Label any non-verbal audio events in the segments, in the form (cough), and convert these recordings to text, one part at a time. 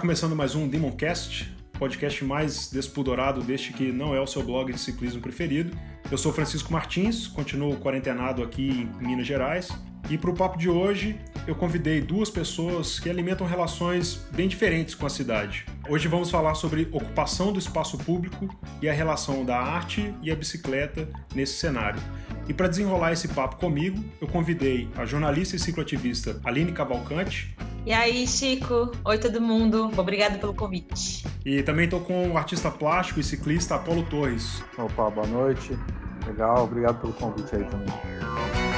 começando mais um Demoncast, podcast mais despodorado deste que não é o seu blog de ciclismo preferido. Eu sou Francisco Martins, continuo quarentenado aqui em Minas Gerais. E para o papo de hoje, eu convidei duas pessoas que alimentam relações bem diferentes com a cidade. Hoje vamos falar sobre ocupação do espaço público e a relação da arte e a bicicleta nesse cenário. E para desenrolar esse papo comigo, eu convidei a jornalista e cicloativista Aline Cavalcante, e aí, Chico? Oi, todo mundo. Obrigado pelo convite. E também estou com o artista plástico e ciclista Apolo Torres. Opa, boa noite. Legal, obrigado pelo convite aí também.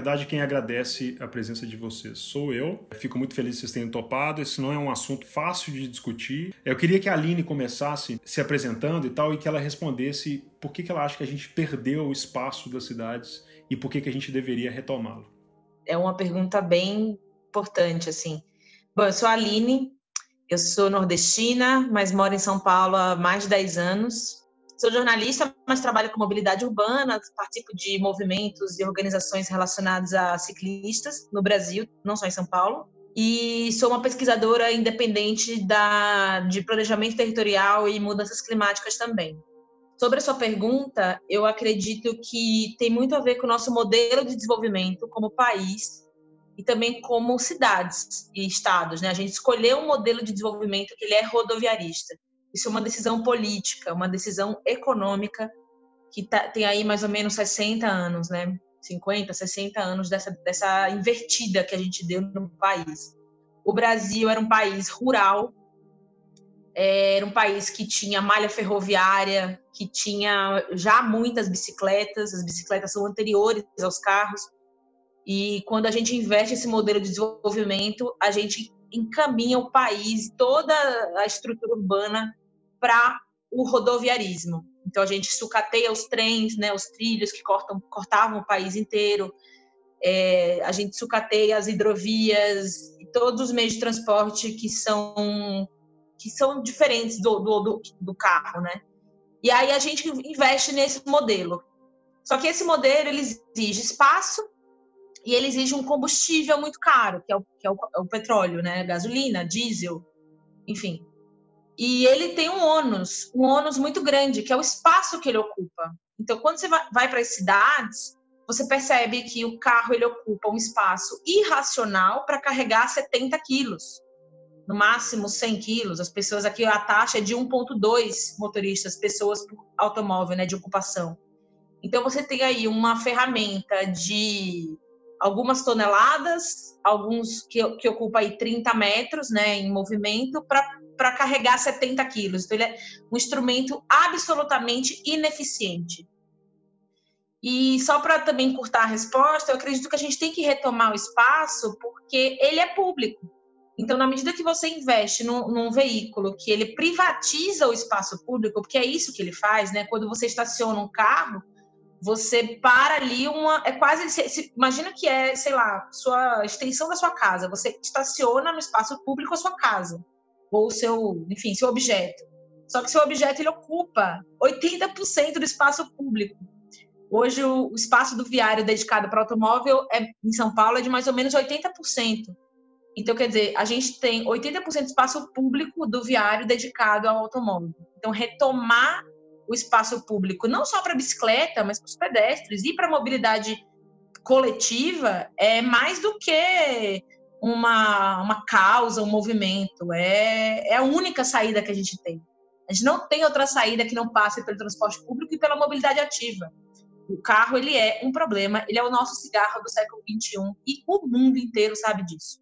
Verdade, quem agradece a presença de vocês sou eu. Fico muito feliz que vocês tenham topado. Esse não é um assunto fácil de discutir. Eu queria que a Aline começasse se apresentando e tal, e que ela respondesse por que, que ela acha que a gente perdeu o espaço das cidades e por que, que a gente deveria retomá-lo. É uma pergunta bem importante, assim. Bom, eu sou a Aline, eu sou nordestina, mas moro em São Paulo há mais de 10 anos. Sou jornalista, mas trabalho com mobilidade urbana, participo de movimentos e organizações relacionadas a ciclistas no Brasil, não só em São Paulo. E sou uma pesquisadora independente da, de planejamento territorial e mudanças climáticas também. Sobre a sua pergunta, eu acredito que tem muito a ver com o nosso modelo de desenvolvimento como país e também como cidades e estados. Né? A gente escolheu um modelo de desenvolvimento que ele é rodoviarista. Isso é uma decisão política, uma decisão econômica que tá, tem aí mais ou menos 60 anos, né? 50, 60 anos dessa, dessa invertida que a gente deu no país. O Brasil era um país rural, era um país que tinha malha ferroviária, que tinha já muitas bicicletas, as bicicletas são anteriores aos carros. E quando a gente investe esse modelo de desenvolvimento, a gente encaminha o país, toda a estrutura urbana para o rodoviarismo. Então a gente sucateia os trens, né, os trilhos que cortam, cortavam o país inteiro. É, a gente sucateia as hidrovias e todos os meios de transporte que são que são diferentes do, do, do, do carro, né? E aí a gente investe nesse modelo. Só que esse modelo ele exige espaço e ele exige um combustível muito caro, que é o, que é o, é o petróleo, né? Gasolina, diesel, enfim. E ele tem um ônus, um ônus muito grande, que é o espaço que ele ocupa. Então, quando você vai para as cidades, você percebe que o carro ele ocupa um espaço irracional para carregar 70 quilos, no máximo 100 quilos. As pessoas aqui, a taxa é de 1,2 motoristas, pessoas por automóvel, né, de ocupação. Então, você tem aí uma ferramenta de algumas toneladas, alguns que, que ocupa aí 30 metros né, em movimento, para para carregar 70 quilos. Então, ele é um instrumento absolutamente ineficiente. E só para também encurtar a resposta, eu acredito que a gente tem que retomar o espaço porque ele é público. Então, na medida que você investe num, num, veículo que ele privatiza o espaço público, porque é isso que ele faz, né? Quando você estaciona um carro, você para ali uma. É quase. Se, se, imagina que é, sei lá, sua extensão da sua casa. Você estaciona no espaço público a sua casa ou seu, enfim, seu objeto. Só que seu objeto ele ocupa 80% do espaço público. Hoje o, espaço do viário dedicado para automóvel é, em São Paulo é de mais ou menos 80%. Então, quer dizer, a gente tem 80% do espaço público do viário dedicado ao automóvel. Então, retomar o espaço público, não só para bicicleta, mas para os pedestres e para a mobilidade coletiva, é mais do que uma, uma causa, um movimento. É, é a única saída que a gente tem. A gente não tem outra saída que não passe pelo transporte público e pela mobilidade ativa. O carro ele é um problema, ele é o nosso cigarro do século XXI e o mundo inteiro sabe disso.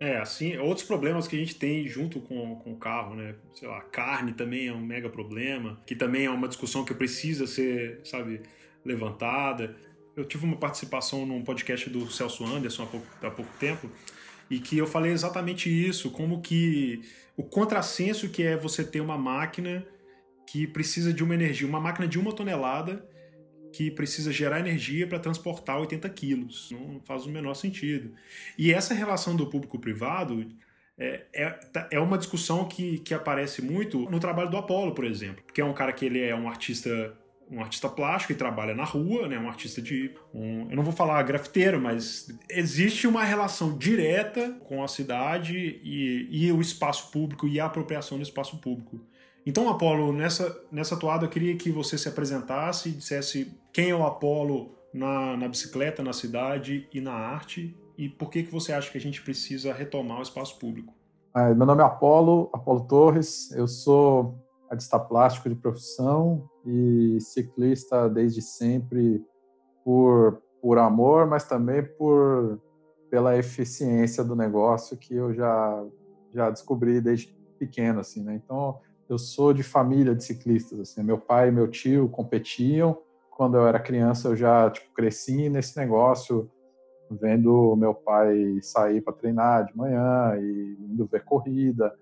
É, assim, outros problemas que a gente tem junto com, com o carro, né? Sei lá, carne também é um mega problema, que também é uma discussão que precisa ser, sabe, levantada eu tive uma participação num podcast do Celso Anderson há pouco, há pouco tempo e que eu falei exatamente isso, como que o contrassenso que é você ter uma máquina que precisa de uma energia, uma máquina de uma tonelada que precisa gerar energia para transportar 80 quilos. Não faz o menor sentido. E essa relação do público-privado é, é, tá, é uma discussão que, que aparece muito no trabalho do Apollo, por exemplo, que é um cara que ele é um artista um artista plástico e trabalha na rua, né? Um artista de. Um, eu não vou falar grafiteiro, mas existe uma relação direta com a cidade e, e o espaço público e a apropriação do espaço público. Então, Apolo, nessa, nessa toada eu queria que você se apresentasse e dissesse quem é o Apolo na, na bicicleta, na cidade e na arte e por que, que você acha que a gente precisa retomar o espaço público. Meu nome é Apolo, Apolo Torres, eu sou artista plástico de profissão e ciclista desde sempre por, por amor, mas também por pela eficiência do negócio que eu já já descobri desde pequeno assim, né? Então, eu sou de família de ciclistas assim, meu pai e meu tio competiam. Quando eu era criança, eu já tipo cresci nesse negócio vendo meu pai sair para treinar de manhã e indo ver corrida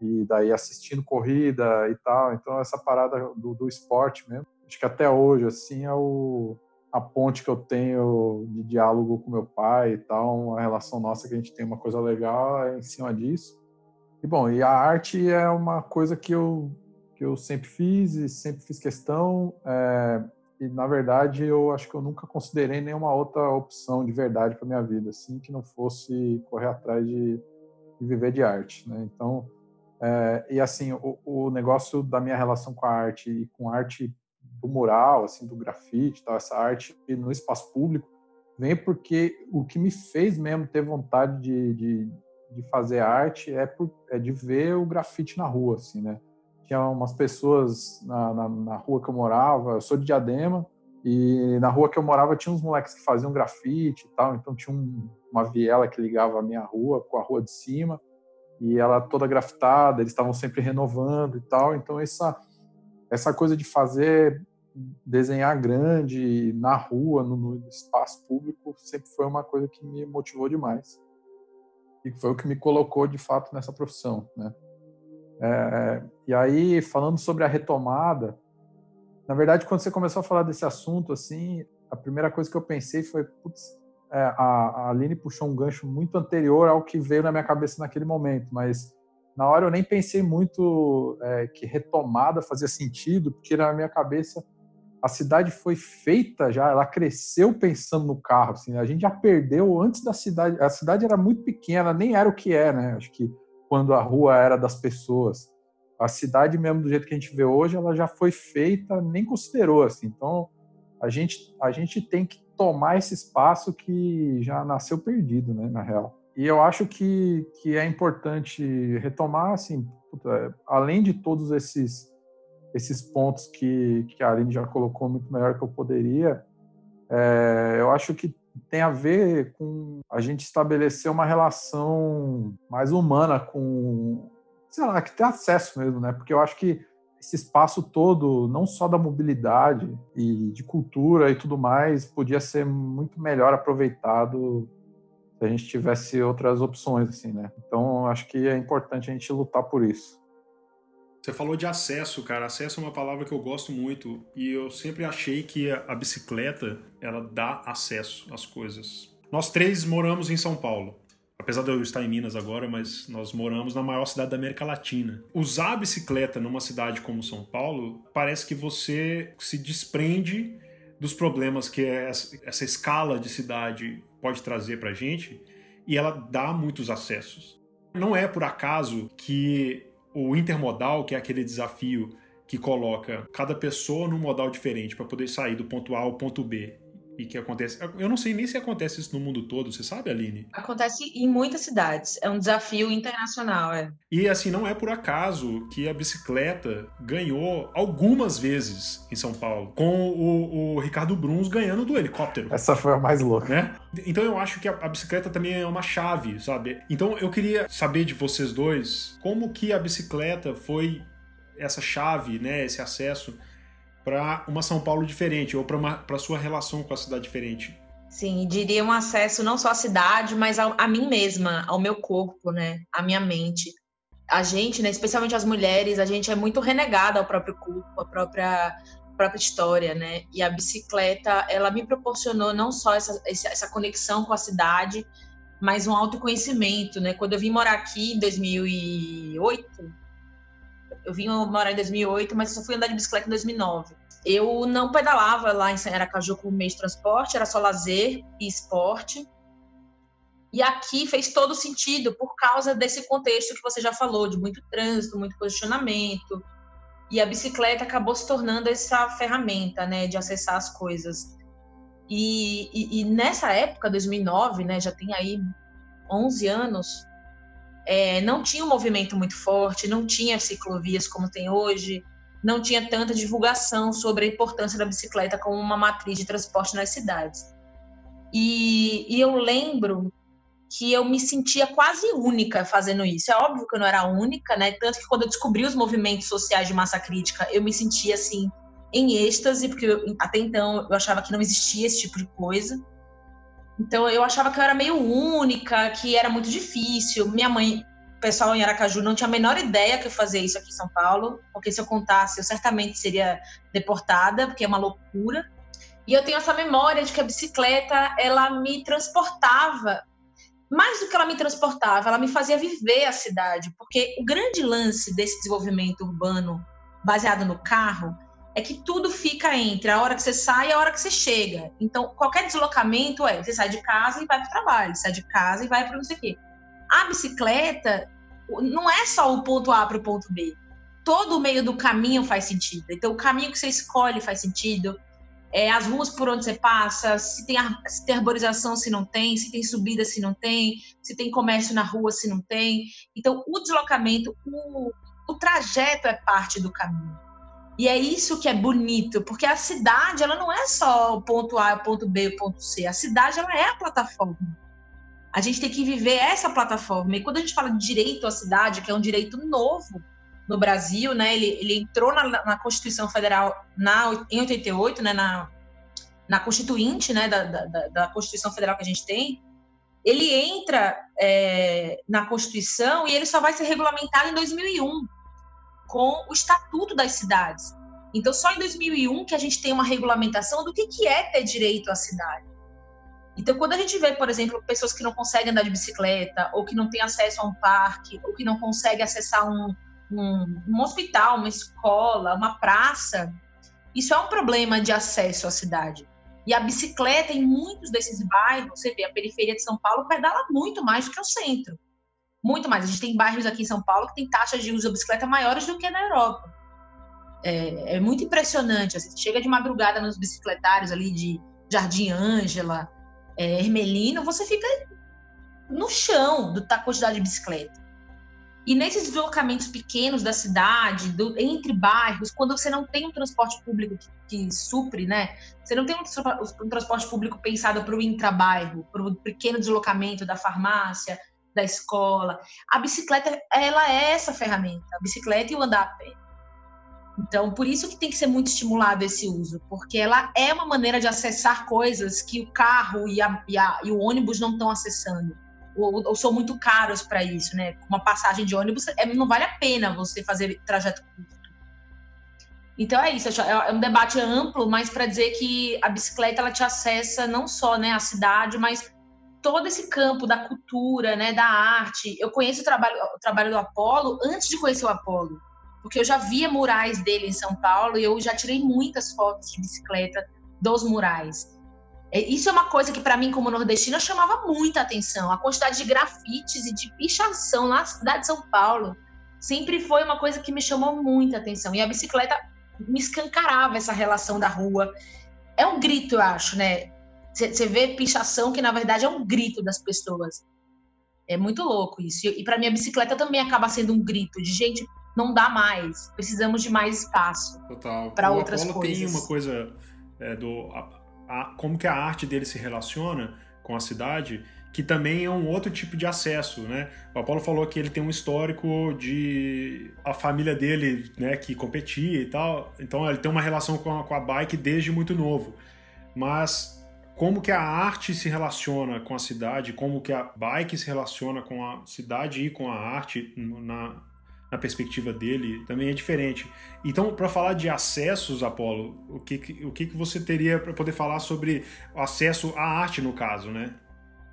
e daí assistindo corrida e tal. Então essa parada do, do esporte mesmo, acho que até hoje assim é o a ponte que eu tenho de diálogo com meu pai e tal, a relação nossa que a gente tem uma coisa legal é em cima disso. E bom, e a arte é uma coisa que eu que eu sempre fiz e sempre fiz questão. É, e na verdade eu acho que eu nunca considerei nenhuma outra opção de verdade para minha vida, assim, que não fosse correr atrás de, de viver de arte, né? Então é, e assim, o, o, negócio da minha relação com a arte e com a arte do mural, assim, do grafite, tal, essa arte no espaço público, vem porque o que me fez mesmo ter vontade de, de, de fazer arte é, por, é de ver o grafite na rua, assim, né? Tinha umas pessoas na, na, na rua que eu morava, eu sou de Diadema, e na rua que eu morava tinha uns moleques que faziam grafite e tal, então tinha um, uma viela que ligava a minha rua com a rua de cima, e ela toda grafitada, eles estavam sempre renovando e tal. Então essa essa coisa de fazer desenhar grande na rua, no, no, espaço público, sempre foi uma coisa que me motivou demais e foi o que me colocou de fato nessa profissão, né? É, e aí falando sobre a retomada, na verdade quando você começou a falar desse assunto assim, a primeira coisa que eu pensei foi, putz, é, a, a Aline puxou um gancho muito anterior ao que veio na minha cabeça naquele momento, mas na hora eu nem pensei muito é, que retomada fazia sentido, porque na minha cabeça a cidade foi feita já, ela cresceu pensando no carro, assim, a gente já perdeu antes da cidade, a cidade era muito pequena, nem era o que é, né? Acho que quando a rua era das pessoas, a cidade mesmo do jeito que a gente vê hoje, ela já foi feita, nem considerou assim. Então, a gente a gente tem que tomar esse espaço que já nasceu perdido, né, na real. E eu acho que, que é importante retomar, assim, puta, além de todos esses esses pontos que, que a Aline já colocou muito melhor que eu poderia, é, eu acho que tem a ver com a gente estabelecer uma relação mais humana com, sei lá, que ter acesso mesmo, né? Porque eu acho que esse espaço todo, não só da mobilidade e de cultura e tudo mais, podia ser muito melhor aproveitado se a gente tivesse outras opções, assim, né? Então, acho que é importante a gente lutar por isso. Você falou de acesso, cara. Acesso é uma palavra que eu gosto muito e eu sempre achei que a bicicleta ela dá acesso às coisas. Nós três moramos em São Paulo apesar de eu estar em Minas agora, mas nós moramos na maior cidade da América Latina. Usar a bicicleta numa cidade como São Paulo, parece que você se desprende dos problemas que essa escala de cidade pode trazer para gente e ela dá muitos acessos. Não é por acaso que o intermodal, que é aquele desafio que coloca cada pessoa num modal diferente para poder sair do ponto A ao ponto B e que acontece. Eu não sei nem se acontece isso no mundo todo, você sabe, Aline? Acontece em muitas cidades. É um desafio internacional, é. E assim, não é por acaso que a bicicleta ganhou algumas vezes em São Paulo, com o, o Ricardo Bruns ganhando do helicóptero. Essa foi a mais louca. Né? Então eu acho que a, a bicicleta também é uma chave, sabe? Então eu queria saber de vocês dois como que a bicicleta foi essa chave, né, esse acesso para uma São Paulo diferente ou para sua relação com a cidade diferente? Sim, diria um acesso não só à cidade, mas a, a mim mesma, ao meu corpo, né, à minha mente. A gente, né, especialmente as mulheres, a gente é muito renegada ao próprio corpo, à própria própria história, né? E a bicicleta, ela me proporcionou não só essa, essa conexão com a cidade, mas um autoconhecimento, né? Quando eu vim morar aqui em 2008, eu vim morar em 2008, mas só fui andar de bicicleta em 2009. Eu não pedalava lá em Aracaju como meio de transporte, era só lazer e esporte. E aqui fez todo sentido por causa desse contexto que você já falou, de muito trânsito, muito posicionamento. E a bicicleta acabou se tornando essa ferramenta, né, de acessar as coisas. E, e, e nessa época, 2009, né, já tem aí 11 anos, é, não tinha um movimento muito forte, não tinha ciclovias como tem hoje, não tinha tanta divulgação sobre a importância da bicicleta como uma matriz de transporte nas cidades. E, e, eu lembro que eu me sentia quase única fazendo isso. É óbvio que eu não era única, né? Tanto que quando eu descobri os movimentos sociais de massa crítica, eu me sentia assim em êxtase, porque eu, até então eu achava que não existia esse tipo de coisa. Então eu achava que eu era meio única, que era muito difícil. Minha mãe, o pessoal em Aracaju não tinha a menor ideia que eu fazia isso aqui em São Paulo, porque se eu contasse, eu certamente seria deportada, porque é uma loucura. E eu tenho essa memória de que a bicicleta, ela me transportava mais do que ela me transportava, ela me fazia viver a cidade, porque o grande lance desse desenvolvimento urbano baseado no carro é que tudo fica entre a hora que você sai e a hora que você chega. Então, qualquer deslocamento é, você sai de casa e vai para o trabalho, sai de casa e vai para não sei o quê. A bicicleta não é só o ponto A para o ponto B. Todo o meio do caminho faz sentido. Então, o caminho que você escolhe faz sentido é, as ruas por onde você passa, se tem, se tem arborização, se não tem, se tem subida, se não tem, se tem comércio na rua, se não tem. Então, o deslocamento, o, o trajeto é parte do caminho. E é isso que é bonito, porque a cidade, ela não é só o ponto A, o ponto B, o ponto C. A cidade, ela é a plataforma. A gente tem que viver essa plataforma. E quando a gente fala de direito à cidade, que é um direito novo, no Brasil, né? Ele, ele entrou na, na Constituição Federal na, em 88, né? Na, na Constituinte, né? Da, da, da Constituição Federal que a gente tem. Ele entra é, na Constituição e ele só vai ser regulamentado em 2001 com o Estatuto das Cidades. Então, só em 2001 que a gente tem uma regulamentação do que, que é ter direito à cidade. Então, quando a gente vê, por exemplo, pessoas que não conseguem andar de bicicleta, ou que não têm acesso a um parque, ou que não conseguem acessar um, um, um hospital, uma escola, uma praça, isso é um problema de acesso à cidade. E a bicicleta, em muitos desses bairros, você vê, a periferia de São Paulo pedala muito mais do que o centro. Muito mais. A gente tem bairros aqui em São Paulo que tem taxas de uso da bicicleta maiores do que na Europa. É, é muito impressionante. Assim, chega de madrugada nos bicicletários ali de Jardim Ângela, é, Hermelino, você fica no chão da quantidade de bicicleta. E nesses deslocamentos pequenos da cidade, do, entre bairros, quando você não tem um transporte público que, que supre, né? Você não tem um, um transporte público pensado para o intrabairro, para o pequeno deslocamento da farmácia, da escola. A bicicleta, ela é essa ferramenta, a bicicleta e o andar a pé. Então, por isso que tem que ser muito estimulado esse uso, porque ela é uma maneira de acessar coisas que o carro e, a, e, a, e o ônibus não estão acessando ou, ou são muito caros para isso, né? Uma passagem de ônibus é, não vale a pena você fazer trajeto curto. Então é isso, é, é um debate amplo, mas para dizer que a bicicleta ela te acessa não só né, a cidade, mas todo esse campo da cultura, né, da arte. Eu conheço o trabalho, o trabalho do Apolo antes de conhecer o Apolo, porque eu já via murais dele em São Paulo e eu já tirei muitas fotos de bicicleta dos murais. É, isso é uma coisa que, para mim, como nordestina, chamava muita atenção. A quantidade de grafites e de pichação na cidade de São Paulo sempre foi uma coisa que me chamou muita atenção. E a bicicleta me escancarava essa relação da rua. É um grito, eu acho, né? Você vê pichação que, na verdade, é um grito das pessoas. É muito louco isso. E para mim, a bicicleta também acaba sendo um grito de gente, não dá mais, precisamos de mais espaço. Total. Para outras Apolo coisas. tem uma coisa é, do a, como que a arte dele se relaciona com a cidade, que também é um outro tipo de acesso, né? O Apolo falou que ele tem um histórico de a família dele, né, que competia e tal, então ele tem uma relação com a, com a bike desde muito novo. Mas como que a arte se relaciona com a cidade, como que a bike se relaciona com a cidade e com a arte na, na perspectiva dele também é diferente. Então, para falar de acessos, Apolo, o que, o que, que você teria para poder falar sobre acesso à arte, no caso, né?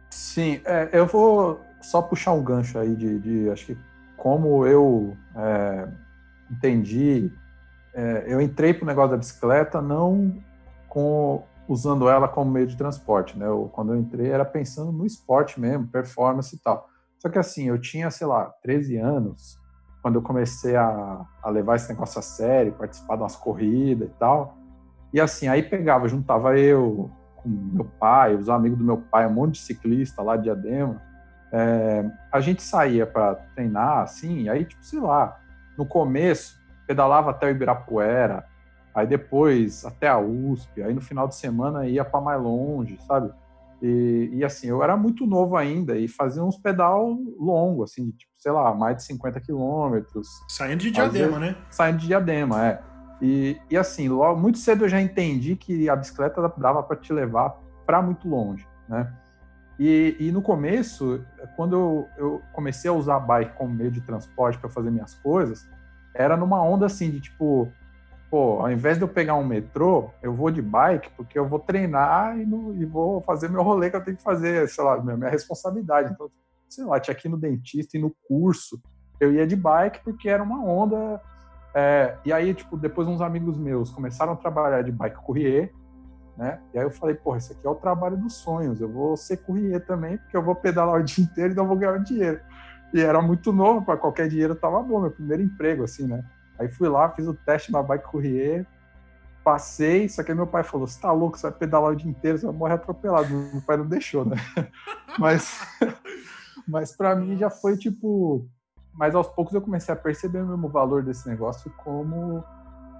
Sim, é, eu vou só puxar um gancho aí de, de acho que como eu é, entendi, é, eu entrei para o negócio da bicicleta não com usando ela como meio de transporte, né? Eu, quando eu entrei era pensando no esporte mesmo, performance e tal. Só que assim, eu tinha, sei lá, 13 anos, quando eu comecei a, a levar esse negócio a sério, participar de umas corridas e tal. E assim, aí pegava, juntava eu com meu pai, os amigos do meu pai, um monte de ciclista lá de Diadema. É, a gente saía para treinar, assim, aí, tipo, sei lá, no começo, pedalava até o Ibirapuera, aí depois até a USP, aí no final de semana ia para mais longe, sabe? E, e, assim, eu era muito novo ainda e fazia uns pedal longo, assim, tipo, sei lá, mais de 50 quilômetros. Saindo de Diadema, fazia, né? Saindo de Diadema, é. E, e assim, logo, muito cedo eu já entendi que a bicicleta dava para te levar para muito longe, né? E, e, no começo, quando eu, eu, comecei a usar a bike como meio de transporte para fazer minhas coisas, era numa onda assim de tipo, pô, ao invés de eu pegar um metrô, eu vou de bike porque eu vou treinar e, no, e vou fazer meu rolê que eu tenho que fazer, sei lá, minha, minha responsabilidade. Então, sei lá, tinha aqui no dentista e no curso, eu ia de bike porque era uma onda. É, e aí, tipo, depois uns amigos meus começaram a trabalhar de bike courrier, né? E aí eu falei, porra, isso aqui é o trabalho dos sonhos, eu vou ser courrier também, porque eu vou pedalar o (laughs) dia inteiro e não vou ganhar dinheiro. E era muito novo, para qualquer dinheiro tava bom, meu primeiro emprego, assim, né? Aí fui lá, fiz o teste na bike courrier, passei, só que aí meu pai falou: Você tá louco, você vai pedalar o dia inteiro, você vai morrer atropelado. (laughs) Meu pai não deixou, né? (laughs) mas, mas para mim já foi tipo. Mas aos poucos eu comecei a perceber mesmo o valor desse negócio como,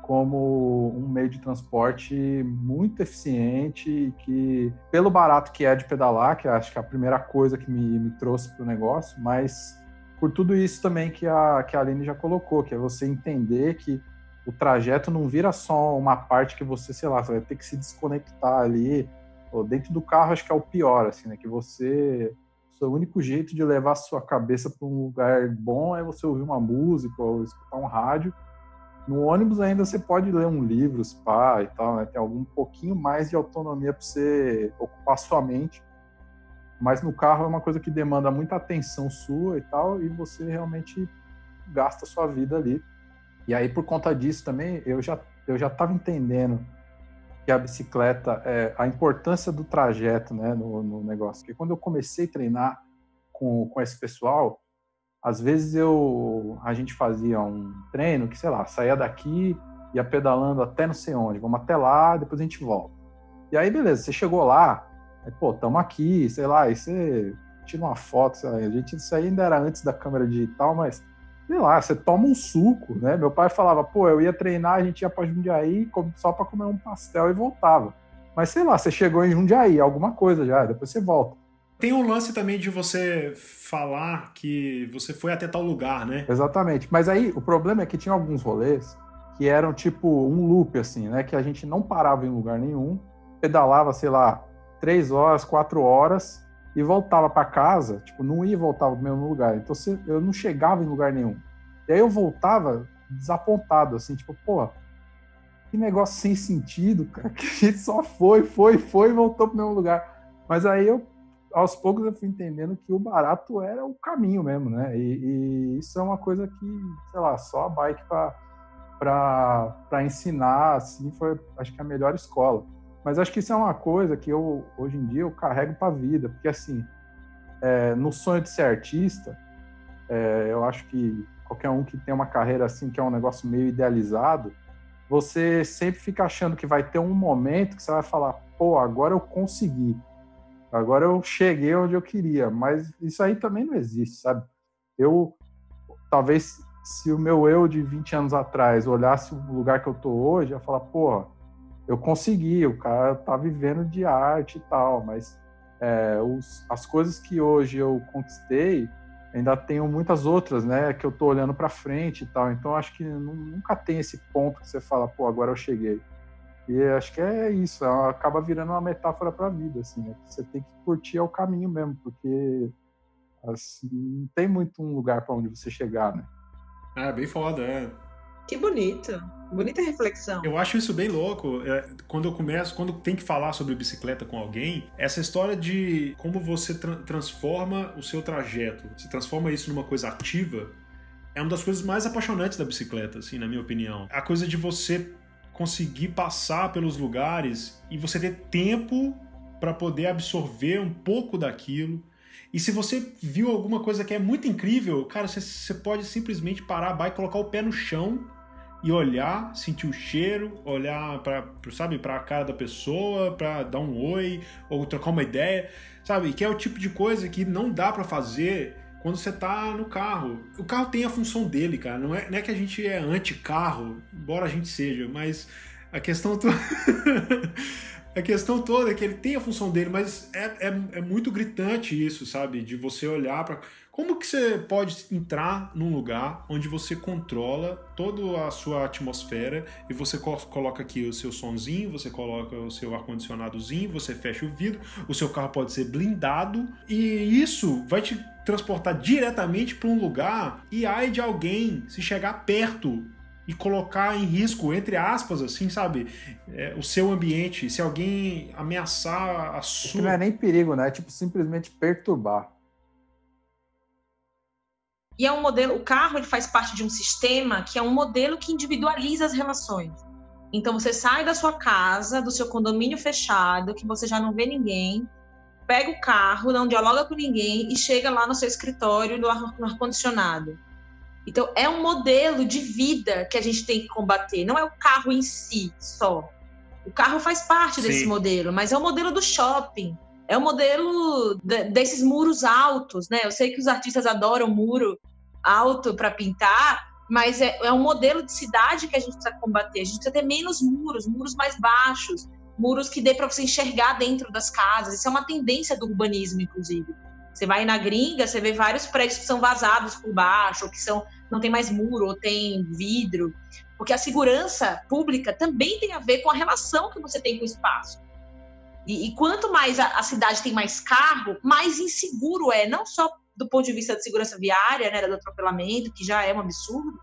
como um meio de transporte muito eficiente que, pelo barato que é de pedalar, que acho que é a primeira coisa que me, me trouxe para o negócio, mas por tudo isso também que a, que a Aline já colocou, que é você entender que o trajeto não vira só uma parte que você, sei lá, você vai ter que se desconectar ali. Ou dentro do carro, acho que é o pior, assim, né? Que você. O único jeito de levar a sua cabeça para um lugar bom é você ouvir uma música ou escutar um rádio. No ônibus ainda você pode ler um livro, spa e tal, né? Tem algum pouquinho mais de autonomia para você ocupar sua mente mas no carro é uma coisa que demanda muita atenção sua e tal, e você realmente gasta a sua vida ali. E aí, por conta disso também, eu já eu já estava entendendo que a bicicleta, é, a importância do trajeto né, no, no negócio. Porque quando eu comecei a treinar com, com esse pessoal, às vezes eu a gente fazia um treino que, sei lá, saía daqui, ia pedalando até não sei onde, vamos até lá, depois a gente volta. E aí, beleza, você chegou lá, Aí, pô, estamos aqui, sei lá, aí você tira uma foto, sei lá, a gente, isso aí ainda era antes da câmera digital, mas sei lá, você toma um suco, né? Meu pai falava, pô, eu ia treinar, a gente ia para Jundiaí só para comer um pastel e voltava. Mas sei lá, você chegou em Jundiaí, alguma coisa já, depois você volta. Tem um lance também de você falar que você foi até tal lugar, né? Exatamente. Mas aí o problema é que tinha alguns rolês que eram tipo um loop, assim, né? Que a gente não parava em lugar nenhum, pedalava, sei lá, três horas, quatro horas e voltava para casa, tipo, não ia e voltava pro mesmo lugar. Então eu não chegava em lugar nenhum. E aí eu voltava desapontado, assim, tipo, pô, que negócio sem sentido, cara, (laughs) que a gente só foi, foi, foi e voltou pro mesmo lugar. Mas aí eu, aos poucos, eu fui entendendo que o barato era o caminho mesmo, né? E, e isso é uma coisa que, sei lá, só a bike para ensinar, assim, foi, acho que a melhor escola. Mas acho que isso é uma coisa que eu, hoje em dia, eu carrego para a vida, porque assim, é, no sonho de ser artista, é, eu acho que qualquer um que tem uma carreira assim, que é um negócio meio idealizado, você sempre fica achando que vai ter um momento que você vai falar, pô, agora eu consegui, agora eu cheguei onde eu queria, mas isso aí também não existe, sabe? Eu, talvez, se o meu eu de 20 anos atrás olhasse o lugar que eu tô hoje, ia falar, porra, eu consegui, o cara tá vivendo de arte e tal, mas é, os, as coisas que hoje eu conquistei, ainda tenho muitas outras, né, que eu tô olhando para frente e tal. Então acho que nunca tem esse ponto que você fala, pô, agora eu cheguei. E acho que é isso, é, acaba virando uma metáfora para a vida, assim, né? Você tem que curtir o caminho mesmo, porque assim, não tem muito um lugar para onde você chegar, né? É, bem foda, é. Que bonito. Bonita reflexão. Eu acho isso bem louco. É, quando eu começo, quando tem que falar sobre bicicleta com alguém, essa história de como você tra transforma o seu trajeto, se transforma isso numa coisa ativa, é uma das coisas mais apaixonantes da bicicleta, assim, na minha opinião. A coisa de você conseguir passar pelos lugares e você ter tempo para poder absorver um pouco daquilo. E se você viu alguma coisa que é muito incrível, cara, você, você pode simplesmente parar bike, colocar o pé no chão e olhar, sentir o cheiro, olhar para, sabe, para a cara da pessoa, para dar um oi ou trocar uma ideia, sabe? Que é o tipo de coisa que não dá para fazer quando você tá no carro. O carro tem a função dele, cara. Não é, não é que a gente é anti-carro, embora a gente seja, mas a questão toda. (laughs) a questão toda é que ele tem a função dele, mas é, é, é muito gritante isso, sabe? De você olhar para como que você pode entrar num lugar onde você controla toda a sua atmosfera e você coloca aqui o seu sonzinho, você coloca o seu ar-condicionadozinho, você fecha o vidro, o seu carro pode ser blindado e isso vai te transportar diretamente para um lugar e ai de alguém se chegar perto e colocar em risco, entre aspas, assim, sabe, é, o seu ambiente, se alguém ameaçar a sua. Não é nem perigo, né? É tipo simplesmente perturbar. E é um modelo, o carro ele faz parte de um sistema que é um modelo que individualiza as relações. Então você sai da sua casa, do seu condomínio fechado, que você já não vê ninguém, pega o carro, não dialoga com ninguém e chega lá no seu escritório no ar-condicionado. Então é um modelo de vida que a gente tem que combater, não é o carro em si só. O carro faz parte Sim. desse modelo, mas é o modelo do shopping, é o modelo de, desses muros altos, né? Eu sei que os artistas adoram muro alto para pintar, mas é, é, um modelo de cidade que a gente precisa combater. A gente precisa ter menos muros, muros mais baixos, muros que dê para você enxergar dentro das casas. Isso é uma tendência do urbanismo, inclusive. Você vai na gringa, você vê vários prédios que são vazados por baixo, ou que são não tem mais muro, ou tem vidro, porque a segurança pública também tem a ver com a relação que você tem com o espaço. E, e quanto mais a, a, cidade tem mais carro, mais inseguro é, não só do ponto de vista de segurança viária, né, do atropelamento, que já é um absurdo,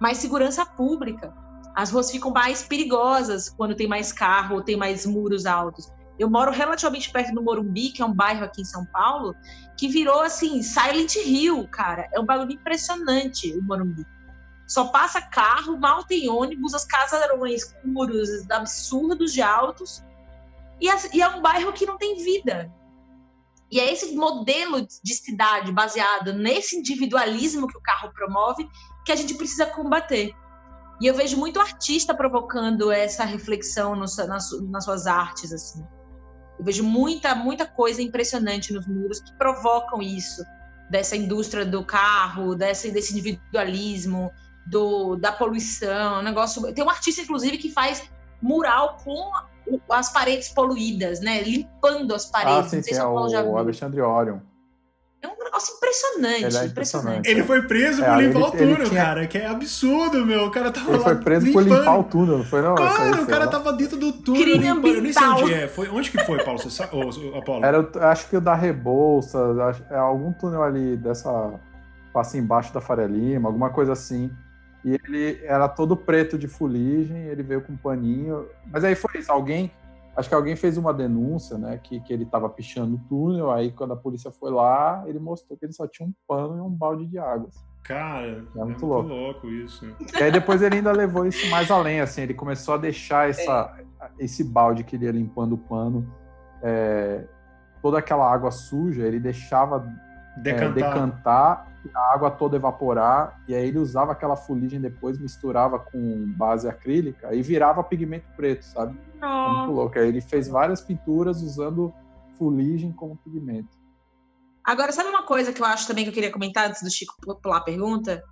mas segurança pública. As ruas ficam mais perigosas quando tem mais carro ou tem mais muros altos. Eu moro relativamente perto do Morumbi, que é um bairro aqui em São Paulo, que virou assim, Silent Hill, cara. É um bagulho impressionante o Morumbi. Só passa carro, mal tem ônibus, as casarões com muros absurdos de altos. E, é um bairro que não tem vida. E é esse modelo de cidade baseado nesse individualismo que o carro promove que a gente precisa combater. E eu vejo muito artista provocando essa reflexão nas, nas suas artes, assim. Eu vejo muita, muita coisa impressionante nos muros que provocam isso, dessa indústria do carro, desse, desse individualismo, do, da poluição, um negócio. Tem um artista, inclusive, que faz mural com as paredes poluídas, né? Limpando as paredes. Ah, sim, sim, é o, o Alexandre Orion. É um negócio impressionante, ele é impressionante. Ele foi preso é, por limpar ele, o túnel, tinha... cara, que é absurdo, meu. O cara tava ele lá foi preso limpando. por limpar o túnel, não foi não? Cara, o cara lá. tava dentro do túnel Crime limpando. Eu nem sei onde é. Foi, onde que foi, Paulo? Você sabe? Apolo? Era, acho que o da Rebouça, é algum túnel ali dessa... Passa embaixo da Faria Lima, alguma coisa assim. E ele era todo preto de fuligem, ele veio com um paninho. Mas aí foi isso, alguém, acho que alguém fez uma denúncia, né, que, que ele estava pichando o túnel, aí quando a polícia foi lá, ele mostrou que ele só tinha um pano e um balde de água. Cara, é muito, é muito louco. louco. isso. E aí depois ele ainda levou isso mais além, assim, ele começou a deixar essa, é. esse balde que ele ia limpando o pano, é, toda aquela água suja, ele deixava decantar. É, decantar a água toda evaporar, e aí ele usava aquela fuligem depois, misturava com base acrílica e virava pigmento preto, sabe? Oh. Muito louco. Aí ele fez várias pinturas usando fuligem como pigmento. Agora, sabe uma coisa que eu acho também que eu queria comentar antes do Chico pular a pergunta?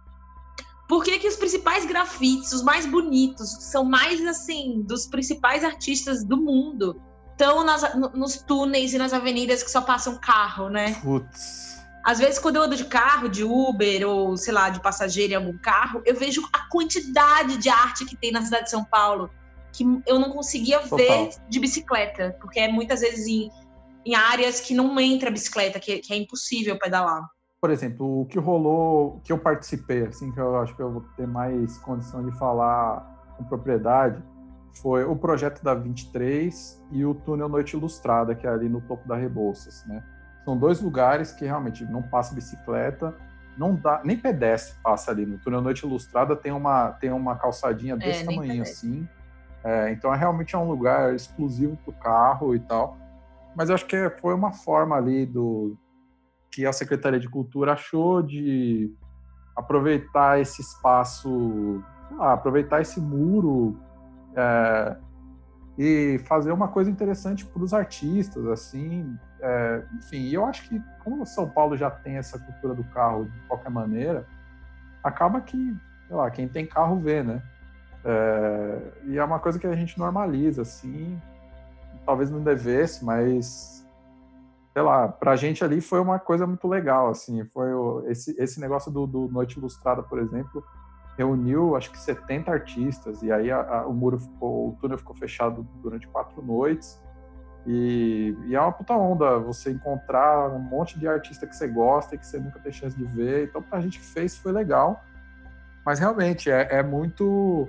Por que, que os principais grafites, os mais bonitos, são mais assim, dos principais artistas do mundo, estão nas, nos túneis e nas avenidas que só passam carro, né? Putz. Às vezes, quando eu ando de carro, de Uber ou, sei lá, de passageiro em algum carro, eu vejo a quantidade de arte que tem na cidade de São Paulo que eu não conseguia Total. ver de bicicleta, porque é muitas vezes em, em áreas que não entra bicicleta, que, que é impossível pedalar. por exemplo, o que rolou, que eu participei, assim, que eu acho que eu vou ter mais condição de falar com propriedade, foi o projeto da 23 e o túnel Noite Ilustrada, que é ali no topo da Rebouças, né? São dois lugares que realmente não passa bicicleta, não dá, nem pedestre passa ali. No túnel Noite Ilustrada tem uma, tem uma calçadinha é, desse é, tamanho assim. É, então é realmente é um lugar exclusivo para o carro e tal. Mas eu acho que foi uma forma ali do que a Secretaria de Cultura achou de aproveitar esse espaço, lá, aproveitar esse muro é, e fazer uma coisa interessante para os artistas, assim, é, enfim. eu acho que como São Paulo já tem essa cultura do carro de qualquer maneira, acaba que, sei lá, quem tem carro vê, né? É, e é uma coisa que a gente normaliza, assim, talvez não devesse, mas sei lá, pra gente ali foi uma coisa muito legal, assim, foi o, esse, esse negócio do, do Noite Ilustrada, por exemplo, reuniu acho que 70 artistas, e aí a, a, o muro ficou, o túnel ficou fechado durante quatro noites, e, e, é uma puta onda você encontrar um monte de artista que você gosta e que você nunca tem chance de ver, então pra gente que fez foi legal, mas realmente é, é muito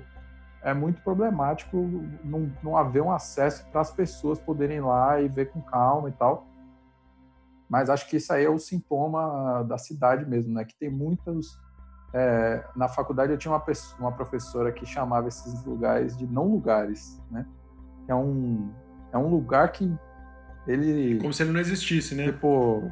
é muito problemático não, não haver um acesso para as pessoas poderem ir lá e ver com calma e tal. Mas acho que isso aí é o sintoma da cidade mesmo, né? Que tem muitas. É, na faculdade eu tinha uma, pessoa, uma professora que chamava esses lugares de não lugares, né? É um, é um lugar que ele. Como se ele não existisse, né? Tipo,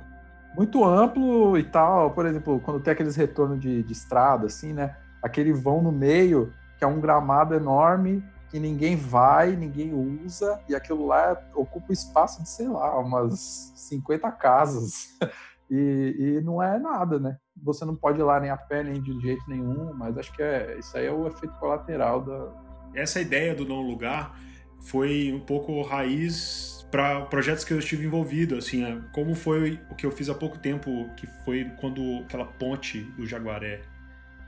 muito amplo e tal. Por exemplo, quando tem aqueles retornos de, de estrada, assim, né? Aquele vão no meio, que é um gramado enorme que ninguém vai, ninguém usa, e aquilo lá ocupa o espaço de, sei lá, umas 50 casas. (laughs) E, e, não é nada, né? Você não pode ir lá nem a pé, nem de jeito nenhum, mas acho que é, isso aí é o efeito colateral da. Essa ideia do não lugar foi um pouco raiz para projetos que eu estive envolvido, assim, é, como foi o que eu fiz há pouco tempo, que foi quando aquela ponte do Jaguaré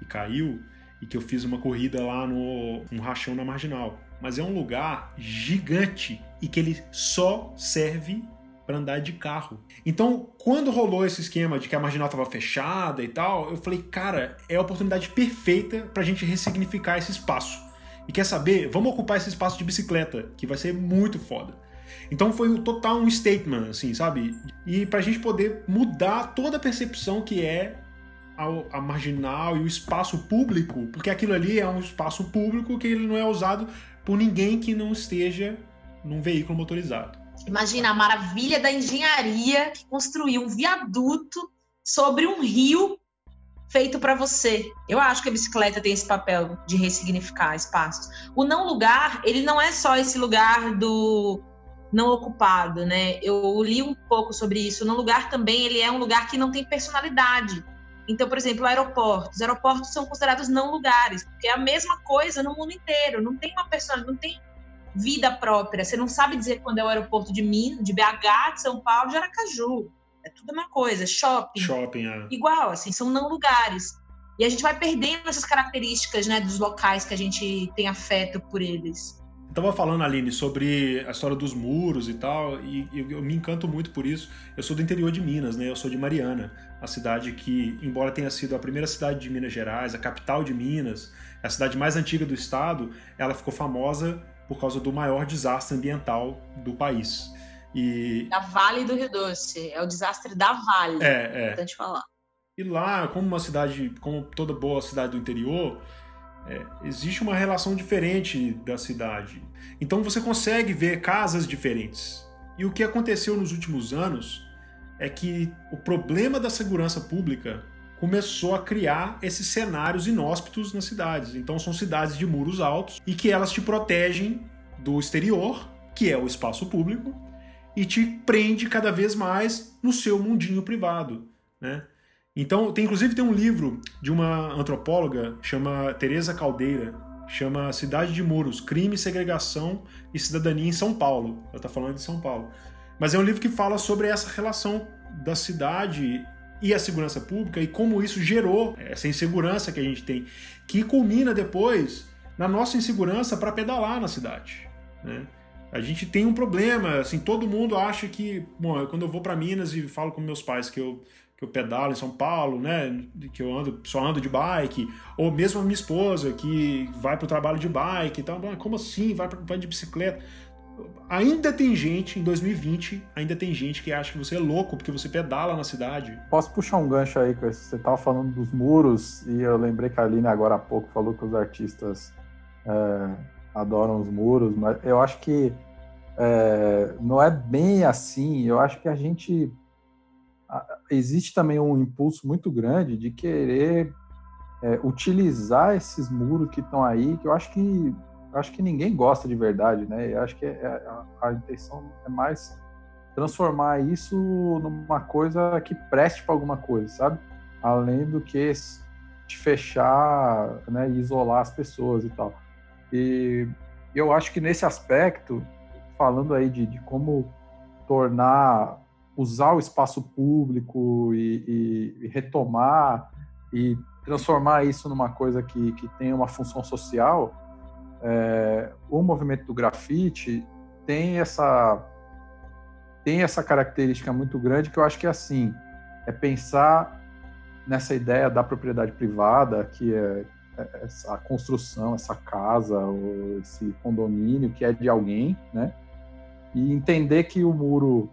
caiu, e que eu fiz uma corrida lá no um rachão na Marginal. Mas é um lugar gigante e que ele só serve para andar de carro. Então, quando rolou esse esquema de que a marginal estava fechada e tal, eu falei, cara, é a oportunidade perfeita para a gente ressignificar esse espaço. E quer saber? Vamos ocupar esse espaço de bicicleta, que vai ser muito foda. Então foi total um statement, assim, sabe? E para a gente poder mudar toda a percepção que é a, marginal e o espaço público, porque aquilo ali é um espaço público que ele não é usado por ninguém que não esteja num veículo motorizado. Imagina a maravilha da engenharia que construiu um viaduto sobre um rio feito para você. Eu acho que a bicicleta tem esse papel de ressignificar espaços. O não lugar, ele não é só esse lugar do não ocupado, né? Eu li um pouco sobre isso. O não lugar também, ele é um lugar que não tem personalidade. Então, por exemplo, aeroportos. Aeroportos são considerados não lugares, porque é a mesma coisa no mundo inteiro. Não tem uma pessoa, não tem vida própria. Você não sabe dizer quando é o aeroporto de Minas, de BH, de São Paulo, de Aracaju. É tudo uma coisa. Shopping. Shopping, é. Igual, assim, são não lugares. E a gente vai perdendo essas características, né, dos locais que a gente tem afeto por eles. Estava falando, Aline, sobre a história dos muros e tal, e eu me encanto muito por isso. Eu sou do interior de Minas, né? Eu sou de Mariana, a cidade que, embora tenha sido a primeira cidade de Minas Gerais, a capital de Minas, a cidade mais antiga do estado, ela ficou famosa por causa do maior desastre ambiental do país. E... Da Vale do Rio Doce, é o desastre da Vale, é, é. importante falar. E lá, como uma cidade, como toda boa cidade do interior, é, existe uma relação diferente da cidade. Então você consegue ver casas diferentes. E o que aconteceu nos últimos anos é que o problema da segurança pública começou a criar esses cenários inóspitos nas cidades. Então são cidades de muros altos e que elas te protegem do exterior, que é o espaço público, e te prende cada vez mais no seu mundinho privado, né? Então, tem, inclusive tem um livro de uma antropóloga, chama Teresa Caldeira, chama Cidade de Muros, Crime, Segregação e Cidadania em São Paulo. Ela está falando de São Paulo. Mas é um livro que fala sobre essa relação da cidade e a segurança pública e como isso gerou essa insegurança que a gente tem, que culmina depois na nossa insegurança para pedalar na cidade. Né? A gente tem um problema, assim, todo mundo acha que, bom, quando eu vou para Minas e falo com meus pais que eu que eu pedalo em São Paulo, né? Que eu ando, só ando de bike, ou mesmo a minha esposa que vai para o trabalho de bike e tal. Como assim? Vai, pra, vai de bicicleta? Ainda tem gente, em 2020, ainda tem gente que acha que você é louco porque você pedala na cidade. Posso puxar um gancho aí? Você estava falando dos muros e eu lembrei que a Aline agora há pouco falou que os artistas é, adoram os muros, mas eu acho que é, não é bem assim. Eu acho que a gente existe também um impulso muito grande de querer é, utilizar esses muros que estão aí, que eu acho que acho que ninguém gosta de verdade, né? Acho que é, a, a, intenção é mais transformar isso numa coisa que preste para alguma coisa, sabe? Além do que te fechar, né, e isolar as pessoas e tal. E eu acho que nesse aspecto, falando aí de, de como tornar usar o espaço público e, e, e, retomar e transformar isso numa coisa que, que tem uma função social, é, o movimento do grafite tem essa tem essa característica muito grande que eu acho que é assim é pensar nessa ideia da propriedade privada que é, é essa construção essa casa esse condomínio que é de alguém né e entender que o muro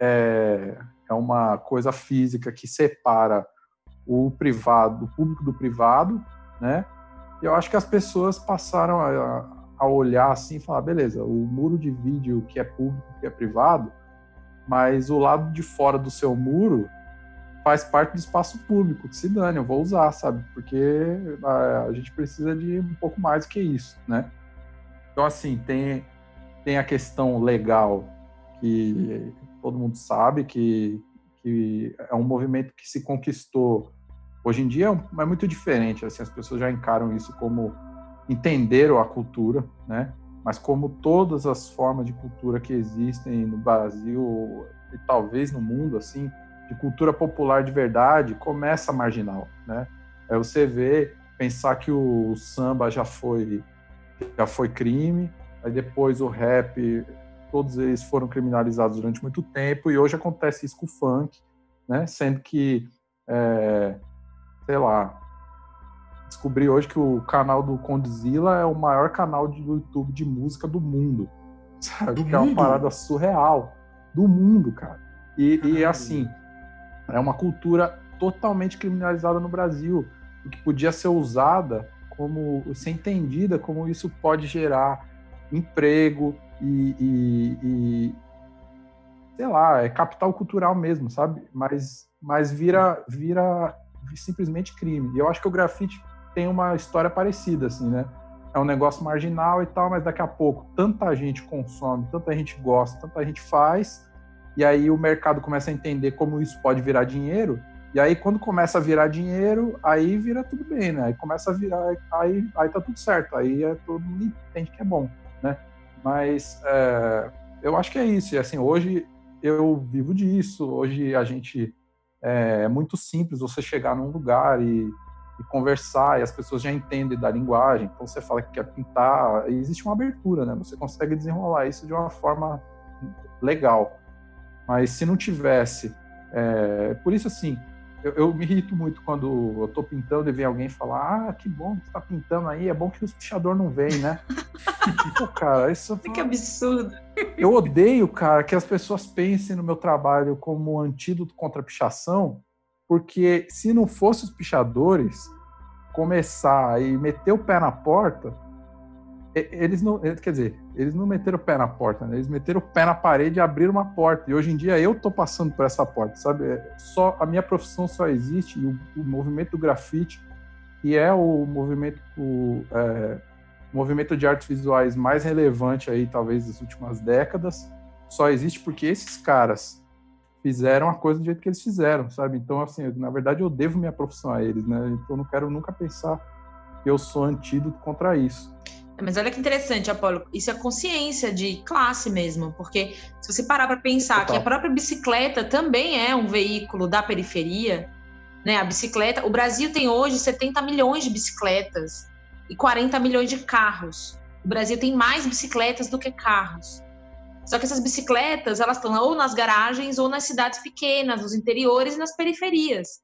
é, é uma coisa física que separa o privado, o público do privado, né? Eu acho que as pessoas passaram a, a olhar assim e falar, beleza, o muro de vídeo que é público, que é privado, mas o lado de fora do seu muro faz parte do espaço público, que se dane, eu vou usar, sabe? Porque a, a gente precisa de um pouco mais do que isso, né? Então, assim, tem, tem a questão legal que todo mundo sabe que, que é um movimento que se conquistou. Hoje em dia é, é muito diferente, assim, as pessoas já encaram isso como entenderam a cultura, né? Mas como todas as formas de cultura que existem no Brasil e talvez no mundo, assim, de cultura popular de verdade, começa marginal, né? É você vê, pensar que o samba já foi já foi crime, aí depois o rap todos eles foram criminalizados durante muito tempo e hoje acontece isso com o funk, né? Sendo que, é, sei lá, descobri hoje que o canal do Condzilla é o maior canal de YouTube de música do mundo, (laughs) sabe? Do que mundo? é uma parada surreal do mundo, cara. E, e assim, é uma cultura totalmente criminalizada no Brasil, que podia ser usada como ser entendida como isso pode gerar emprego, e, e, e, sei lá, é capital cultural mesmo, sabe? Mas, mas vira, vira simplesmente crime. E eu acho que o grafite tem uma história parecida, assim, né? É um negócio marginal e tal, mas daqui a pouco tanta gente consome, tanta gente gosta, tanta gente faz, e aí o mercado começa a entender como isso pode virar dinheiro, e aí quando começa a virar dinheiro, aí vira tudo bem, né? Aí começa a virar, aí, aí tá tudo certo, aí é, todo mundo entende que é bom, né? Mas é, eu acho que é isso. E assim, hoje eu vivo disso. Hoje a gente é, é muito simples você chegar num lugar e, e, conversar e as pessoas já entendem da linguagem. Então você fala que quer pintar, existe uma abertura, né? Você consegue desenrolar isso de uma forma legal. Mas se não tivesse, é, por isso assim, eu, eu, me irrito muito quando eu tô pintando e vem alguém falar: Ah, que bom que você tá pintando aí, é bom que os pichador não vem, né? (laughs) Pô, cara, isso. Que absurdo. Eu odeio, cara, que as pessoas pensem no meu trabalho como um antídoto contra a pichação, porque se não fosse os pichadores começar e meter o pé na porta, eles não, quer dizer, eles não meteram o pé na porta, né? eles meteram o pé na parede e abriram uma porta. E hoje em dia eu tô passando por essa porta, sabe? É só a minha profissão só existe e o, o movimento do grafite, que é o movimento o, é, movimento de artes visuais mais relevante aí talvez das últimas décadas, só existe porque esses caras fizeram a coisa do jeito que eles fizeram, sabe? Então assim, na verdade eu devo minha profissão a eles, né? Então eu não quero nunca pensar que eu sou antídoto contra isso. Mas olha que interessante, Apolo. Isso é consciência de classe mesmo, porque se você parar para pensar Total. que a própria bicicleta também é um veículo da periferia, né? A bicicleta, o Brasil tem hoje 70 milhões de bicicletas e 40 milhões de carros. O Brasil tem mais bicicletas do que carros. Só que essas bicicletas, elas estão ou nas garagens ou nas cidades pequenas, nos interiores e nas periferias.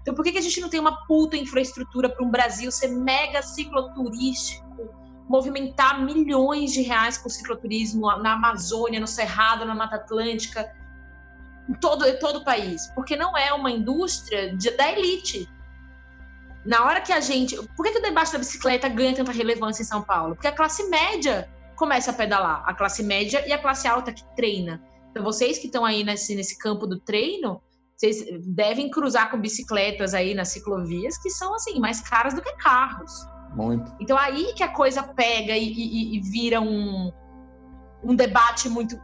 Então, por que, que a gente não tem uma puta infraestrutura para um Brasil ser mega cicloturístico, movimentar milhões de reais com cicloturismo na Amazônia, no Cerrado, na Mata Atlântica, em todo, em todo o país? Porque não é uma indústria de, da elite. Na hora que a gente. Por que, que o debate da bicicleta ganha tanta relevância em São Paulo? Porque a classe média começa a pedalar, a classe média e a classe alta que treina. Então, vocês que estão aí nesse, nesse campo do treino, vocês devem cruzar com bicicletas aí nas ciclovias que são assim mais caras do que carros. Muito. Então aí que a coisa pega e, e, e vira um, um debate muito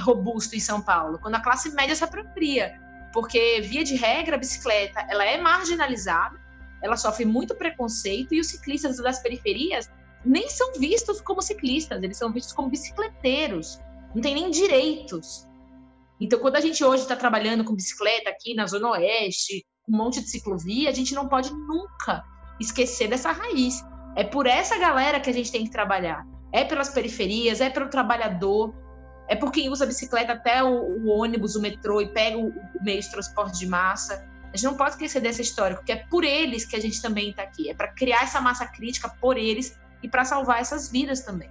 robusto em São Paulo, quando a classe média se apropria, porque via de regra a bicicleta ela é marginalizada, ela sofre muito preconceito e os ciclistas das periferias nem são vistos como ciclistas, eles são vistos como bicicleteiros, não tem nem direitos. Então, quando a gente hoje está trabalhando com bicicleta aqui na Zona Oeste, um monte de ciclovia, a gente não pode nunca esquecer dessa raiz. É por essa galera que a gente tem que trabalhar. É pelas periferias, é pelo trabalhador, é por quem usa a bicicleta até o, o ônibus, o metrô e pega o, o, meio de transporte de massa. A gente não pode esquecer dessa história, porque é por eles que a gente também está aqui. É para criar essa massa crítica por eles e para salvar essas vidas também.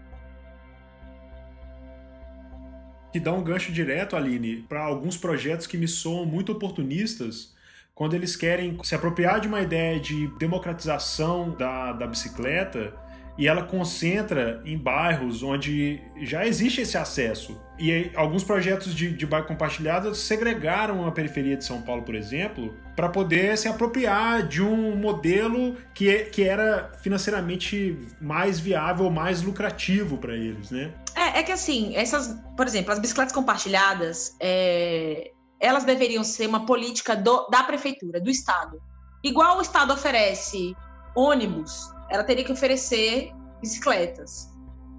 que dá um gancho direto, Aline, para alguns projetos que me soam muito oportunistas quando eles querem se apropriar de uma ideia de democratização da, da bicicleta e ela concentra em bairros onde já existe esse acesso. E aí, alguns projetos de, de bairro compartilhado segregaram a periferia de São Paulo, por exemplo, para poder se apropriar de um modelo que, é, que era financeiramente mais viável, mais lucrativo para eles, né? É, é que assim, essas, por exemplo, as bicicletas compartilhadas, é, elas deveriam ser uma política do, da prefeitura, do Estado. Igual o Estado oferece ônibus, ela teria que oferecer bicicletas.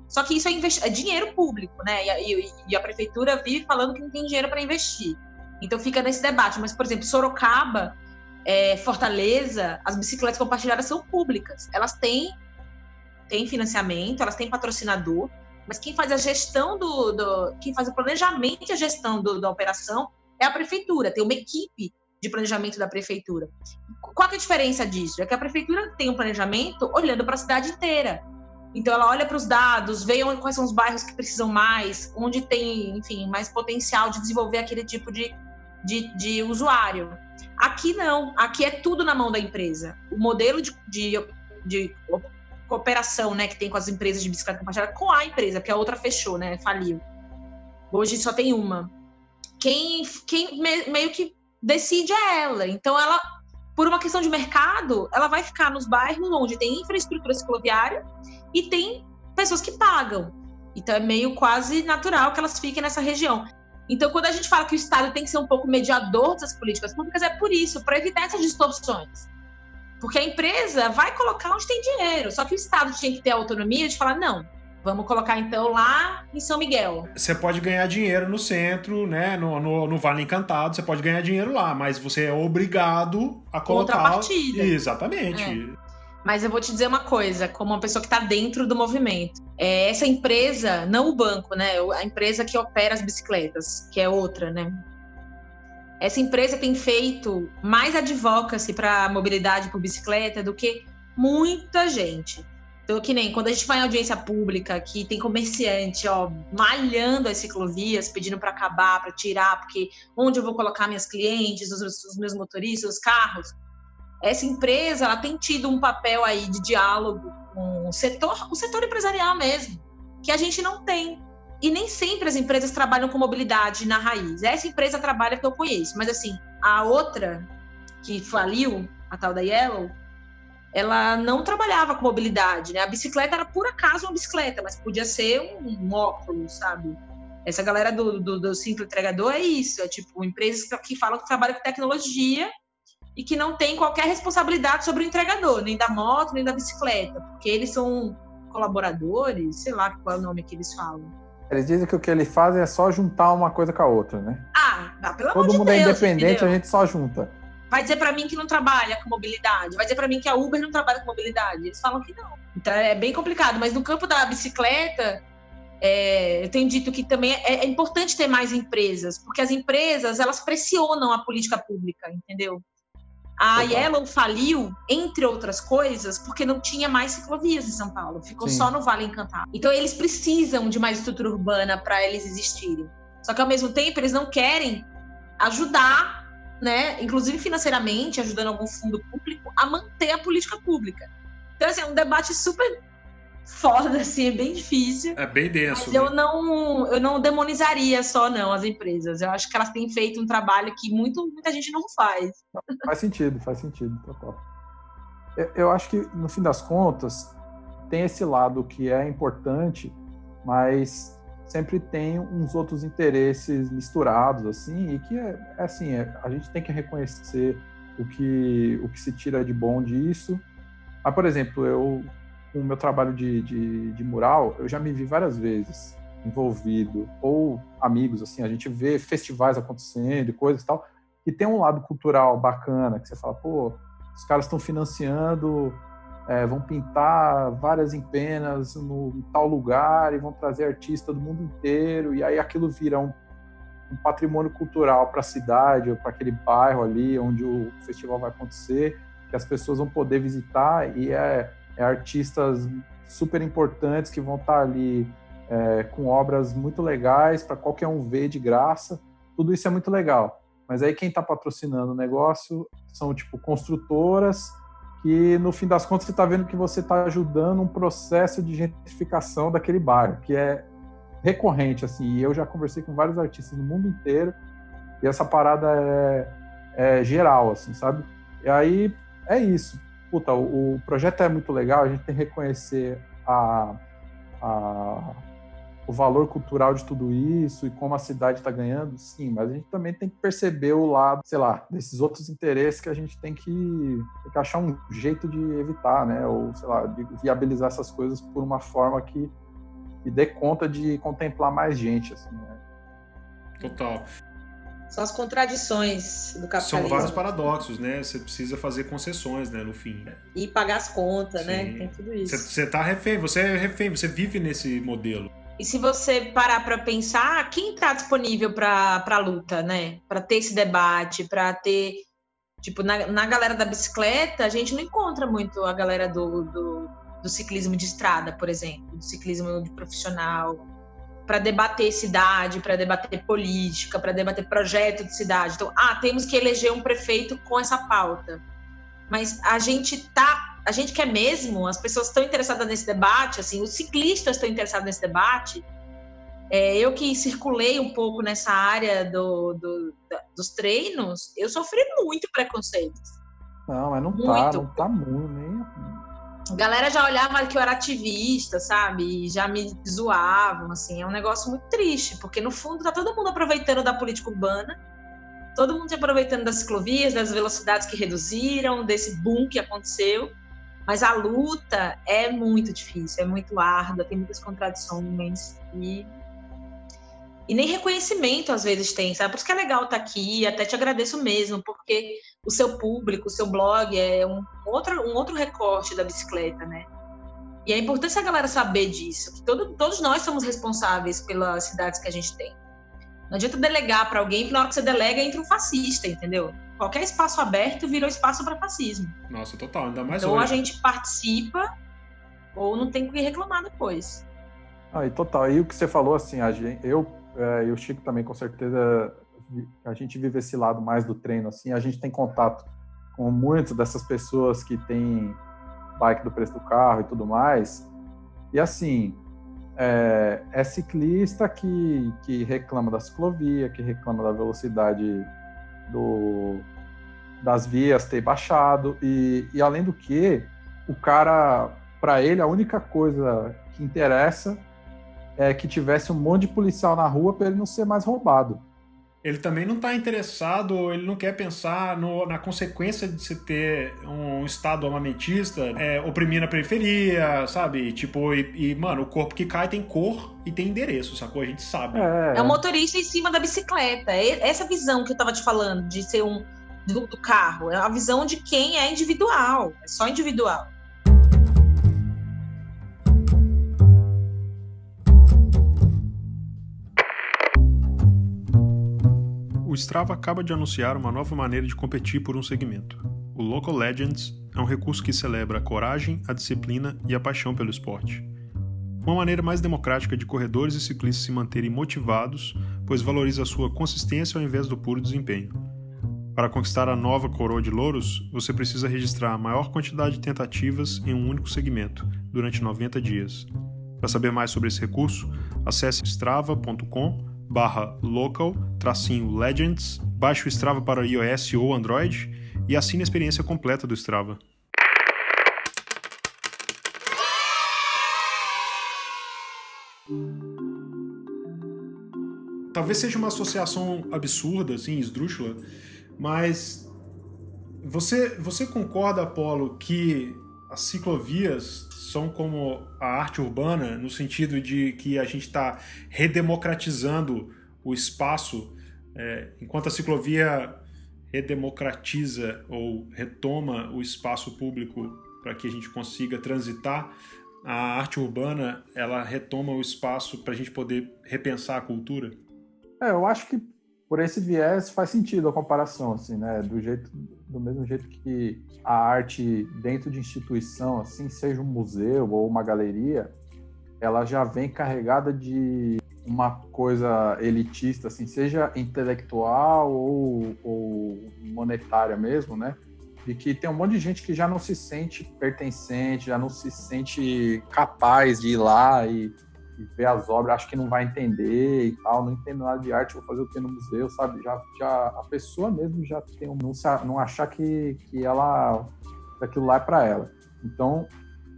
Só que isso é, é dinheiro público, né? E, e, e, a prefeitura vive falando que não tem dinheiro para investir. Então fica nesse debate. Mas, por exemplo, Sorocaba, é, Fortaleza, as bicicletas compartilhadas são públicas. Elas têm, têm financiamento, elas têm patrocinador, mas quem faz a gestão do, do quem faz o planejamento e a gestão do, da operação é a prefeitura. Tem uma equipe de planejamento da prefeitura. Qual é a diferença disso? É que a prefeitura tem um planejamento olhando para a cidade inteira. Então ela olha para os dados, vê quais são os bairros que precisam mais, onde tem, enfim, mais potencial de desenvolver aquele tipo de, de, de usuário. Aqui não, aqui é tudo na mão da empresa. O modelo de, de, de cooperação, né, que tem com as empresas de bicicleta compartilhada, com a empresa, porque a outra fechou, né, faliu. Hoje só tem uma. Quem, quem meio que decide é ela. Então ela, por uma questão de mercado, ela vai ficar nos bairros onde tem infraestrutura cicloviária e tem pessoas que pagam. Então é meio quase natural que elas fiquem nessa região. Então, quando a gente fala que o Estado tem que ser um pouco mediador dessas políticas públicas, é por isso, para evitar essas distorções. Porque a empresa vai colocar onde tem dinheiro, só que o Estado tinha que ter a autonomia de falar: não, Vamos colocar então lá em São Miguel. Você pode ganhar dinheiro no centro, né? No, no, no Vale Encantado, você pode ganhar dinheiro lá, mas você é obrigado a colocar. Contrapartida. Exatamente. É. Mas eu vou te dizer uma coisa, como uma pessoa que está dentro do movimento. É, essa empresa, não o banco, né? A empresa que opera as bicicletas, que é outra, né? Essa empresa tem feito mais advocacy para mobilidade por bicicleta do que muita gente. Então, que nem quando a gente vai em audiência pública, que tem comerciante, ó, malhando as ciclovias, pedindo para acabar, para tirar, porque onde eu vou colocar minhas clientes, os, os meus motoristas, os carros essa empresa ela tem tido um papel aí de diálogo com o setor, o setor empresarial mesmo, que a gente não tem. E nem sempre as empresas trabalham com mobilidade na raiz. Essa empresa trabalha que eu conheço, mas assim, a outra que faliu, a tal da Yellow, ela não trabalhava com mobilidade, né? A bicicleta era por acaso uma bicicleta, mas podia ser um, um óculos, sabe? Essa galera do, do, do simples entregador é isso, é tipo empresas que falam que trabalham com tecnologia e que não tem qualquer responsabilidade sobre o entregador, nem da moto, nem da bicicleta, porque eles são colaboradores, sei lá qual é o nome que eles falam. Eles dizem que o que eles fazem é só juntar uma coisa com a outra, né? Ah, ah pelo Todo amor mundo de é Deus, independente, entendeu? a gente só junta. Vai dizer para mim que não trabalha com mobilidade, vai dizer para mim que a Uber não trabalha com mobilidade. Eles falam que não. Então é bem complicado, mas no campo da bicicleta, É, eu tenho dito que também é, é, importante ter mais empresas, porque as empresas elas pressionam a política pública, entendeu? A Yellow faliu, entre outras coisas, porque não tinha mais ciclovias em São Paulo, ficou Sim. só no Vale Encantado. Então eles precisam de mais estrutura urbana para eles existirem. Só que ao mesmo tempo eles não querem ajudar, né, inclusive financeiramente, ajudando algum fundo público a manter a política pública. Então assim, é um debate super foda, assim, é bem difícil. É bem denso. Mas né? eu não, eu não demonizaria só, não, as empresas. Eu acho que elas têm feito um trabalho que muito, muita gente não faz. Faz sentido, faz sentido, total. Eu acho que, no fim das contas, tem esse lado que é importante, mas sempre tem uns outros interesses misturados, assim, e que é, é assim, é, a gente tem que reconhecer o que, o que se tira de bom disso. Mas, por exemplo, eu com o meu trabalho de, de, de, mural, eu já me vi várias vezes envolvido, ou amigos, assim, a gente vê festivais acontecendo e coisas e tal, e tem um lado cultural bacana, que você fala, pô, os caras estão financiando, é, vão pintar várias empenas no em tal lugar e vão trazer artistas do mundo inteiro, e aí aquilo vira um, um patrimônio cultural para a cidade ou para aquele bairro ali onde o festival vai acontecer, que as pessoas vão poder visitar e é é, artistas super importantes que vão estar ali é, com obras muito legais para qualquer um ver de graça. Tudo isso é muito legal. Mas aí quem está patrocinando o negócio são tipo construtoras que no fim das contas você está vendo que você está ajudando um processo de gentrificação daquele bairro, que é recorrente assim. E eu já conversei com vários artistas no mundo inteiro e essa parada é, é geral, assim, sabe? E aí é isso puta, o, o, projeto é muito legal, a gente tem que reconhecer a, a, o valor cultural de tudo isso e como a cidade está ganhando, sim, mas a gente também tem que perceber o lado, sei lá, desses outros interesses que a gente tem que, tem que achar um jeito de evitar, né? Ou, sei lá, de viabilizar essas coisas por uma forma que, que dê conta de contemplar mais gente, assim, né? Total. São as contradições do capitalismo. São vários paradoxos, né? Você precisa fazer concessões, né, no fim. E pagar as contas, né? Sim. né? Tem tudo isso. Você tá refém, você é refém, você vive nesse modelo. E se você parar para pensar, quem está disponível para a luta, né? Para ter esse debate, para ter. Tipo, na, na galera da bicicleta, a gente não encontra muito a galera do, do, do ciclismo de estrada, por exemplo, do ciclismo de profissional para debater cidade, para debater política, para debater projeto de cidade. Então, ah, temos que eleger um prefeito com essa pauta. Mas a gente tá, a gente quer mesmo, as pessoas estão interessadas nesse debate, assim, os ciclistas estão interessados nesse debate. É, eu que circulei um pouco nessa área do, do, dos treinos, eu sofri muito preconceito. Não, mas não tá, muito. tá, não tá muito, nem a galera já olhava que eu era ativista, sabe? E já me zoavam, assim. É um negócio muito triste, porque no fundo tá todo mundo aproveitando da política urbana, todo mundo se aproveitando das ciclovias, das velocidades que reduziram, desse boom que aconteceu. Mas a luta é muito difícil, é muito árdua, tem muitas contradições e e nem reconhecimento às vezes tem, sabe? Por isso que é legal estar tá aqui, até te agradeço mesmo, porque o seu público, o seu blog é um outro, um outro recorte da bicicleta, né? E é importante a galera saber disso, que todo, todos nós somos responsáveis pelas cidades que a gente tem. Não adianta delegar para alguém, porque na hora que você delega entra um fascista, entendeu? Qualquer espaço aberto virou espaço para fascismo. Nossa, total, ainda mais Então hoje. a gente participa ou não tem que reclamar depois. Ah, e total. E o que você falou, assim, a gente, eu é, e o Chico também, com certeza, a gente vive esse lado mais do treino, assim, a gente tem contato com muitas dessas pessoas que têm bike do preço do carro e tudo mais, e assim, é, é ciclista que, que reclama da ciclovia, que reclama da velocidade do, das vias ter baixado, e, e além do que, o cara, para ele, a única coisa que interessa é, que tivesse um monte de policial na rua para ele não ser mais roubado. Ele também não está interessado, ele não quer pensar no, na consequência de se ter um Estado armamentista é, oprimindo a periferia, sabe? Tipo, e, e, mano, o corpo que cai tem cor e tem endereço, sacou? A gente sabe. É, é o motorista em cima da bicicleta. Essa visão que eu tava te falando, de ser um do, do carro, é a visão de quem é individual, é só individual. O Strava acaba de anunciar uma nova maneira de competir por um segmento. O Local Legends é um recurso que celebra a coragem, a disciplina e a paixão pelo esporte. Uma maneira mais democrática de corredores e ciclistas se manterem motivados, pois valoriza a sua consistência ao invés do puro desempenho. Para conquistar a nova coroa de louros, você precisa registrar a maior quantidade de tentativas em um único segmento, durante 90 dias. Para saber mais sobre esse recurso, acesse strava.com barra local legends, baixe o Strava para iOS ou Android e assine a experiência completa do Strava. Talvez seja uma associação absurda, assim, esdrúxula, mas você, você concorda, Apolo, que as ciclovias são como a arte urbana, no sentido de que a gente está redemocratizando o espaço, é, enquanto a ciclovia redemocratiza ou retoma o espaço público para que a gente consiga transitar, a arte urbana ela retoma o espaço para a gente poder repensar a cultura? É, eu acho que por esse viés faz sentido a comparação, assim, né? Do jeito, do mesmo jeito que a arte dentro de instituição, assim, seja um museu ou uma galeria, ela já vem carregada de uma coisa elitista, assim, seja intelectual ou, ou monetária mesmo, né? De que tem um monte de gente que já não se sente pertencente, já não se sente capaz de ir lá e ver as obras, acho que não vai entender e tal, não entendo nada de arte, vou fazer o que no museu, sabe? Já, já a pessoa mesmo já tem um, não, não achar que, que ela aquilo lá é para ela. Então,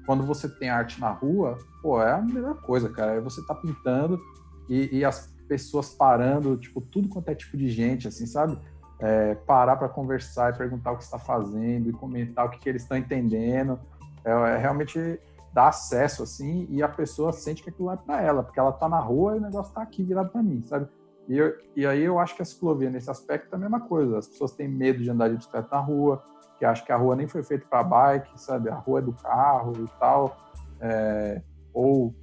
quando você tem arte na rua, pô, é a melhor coisa, cara. É você tá pintando e, e as pessoas parando, tipo, tudo quanto é tipo de gente, assim, sabe? É, parar para conversar e perguntar o que está fazendo e comentar o que, que eles estão entendendo. É, é realmente dá acesso, assim, e a pessoa sente que aquilo é para ela, porque ela tá na rua e o negócio tá aqui virado para mim, sabe? E, eu, e aí eu acho que a ciclovia, nesse aspecto, é a mesma coisa. As pessoas têm medo de andar de bicicleta na rua, que acham que a rua nem foi feita para bike, sabe? A rua é do carro e tal. É, ou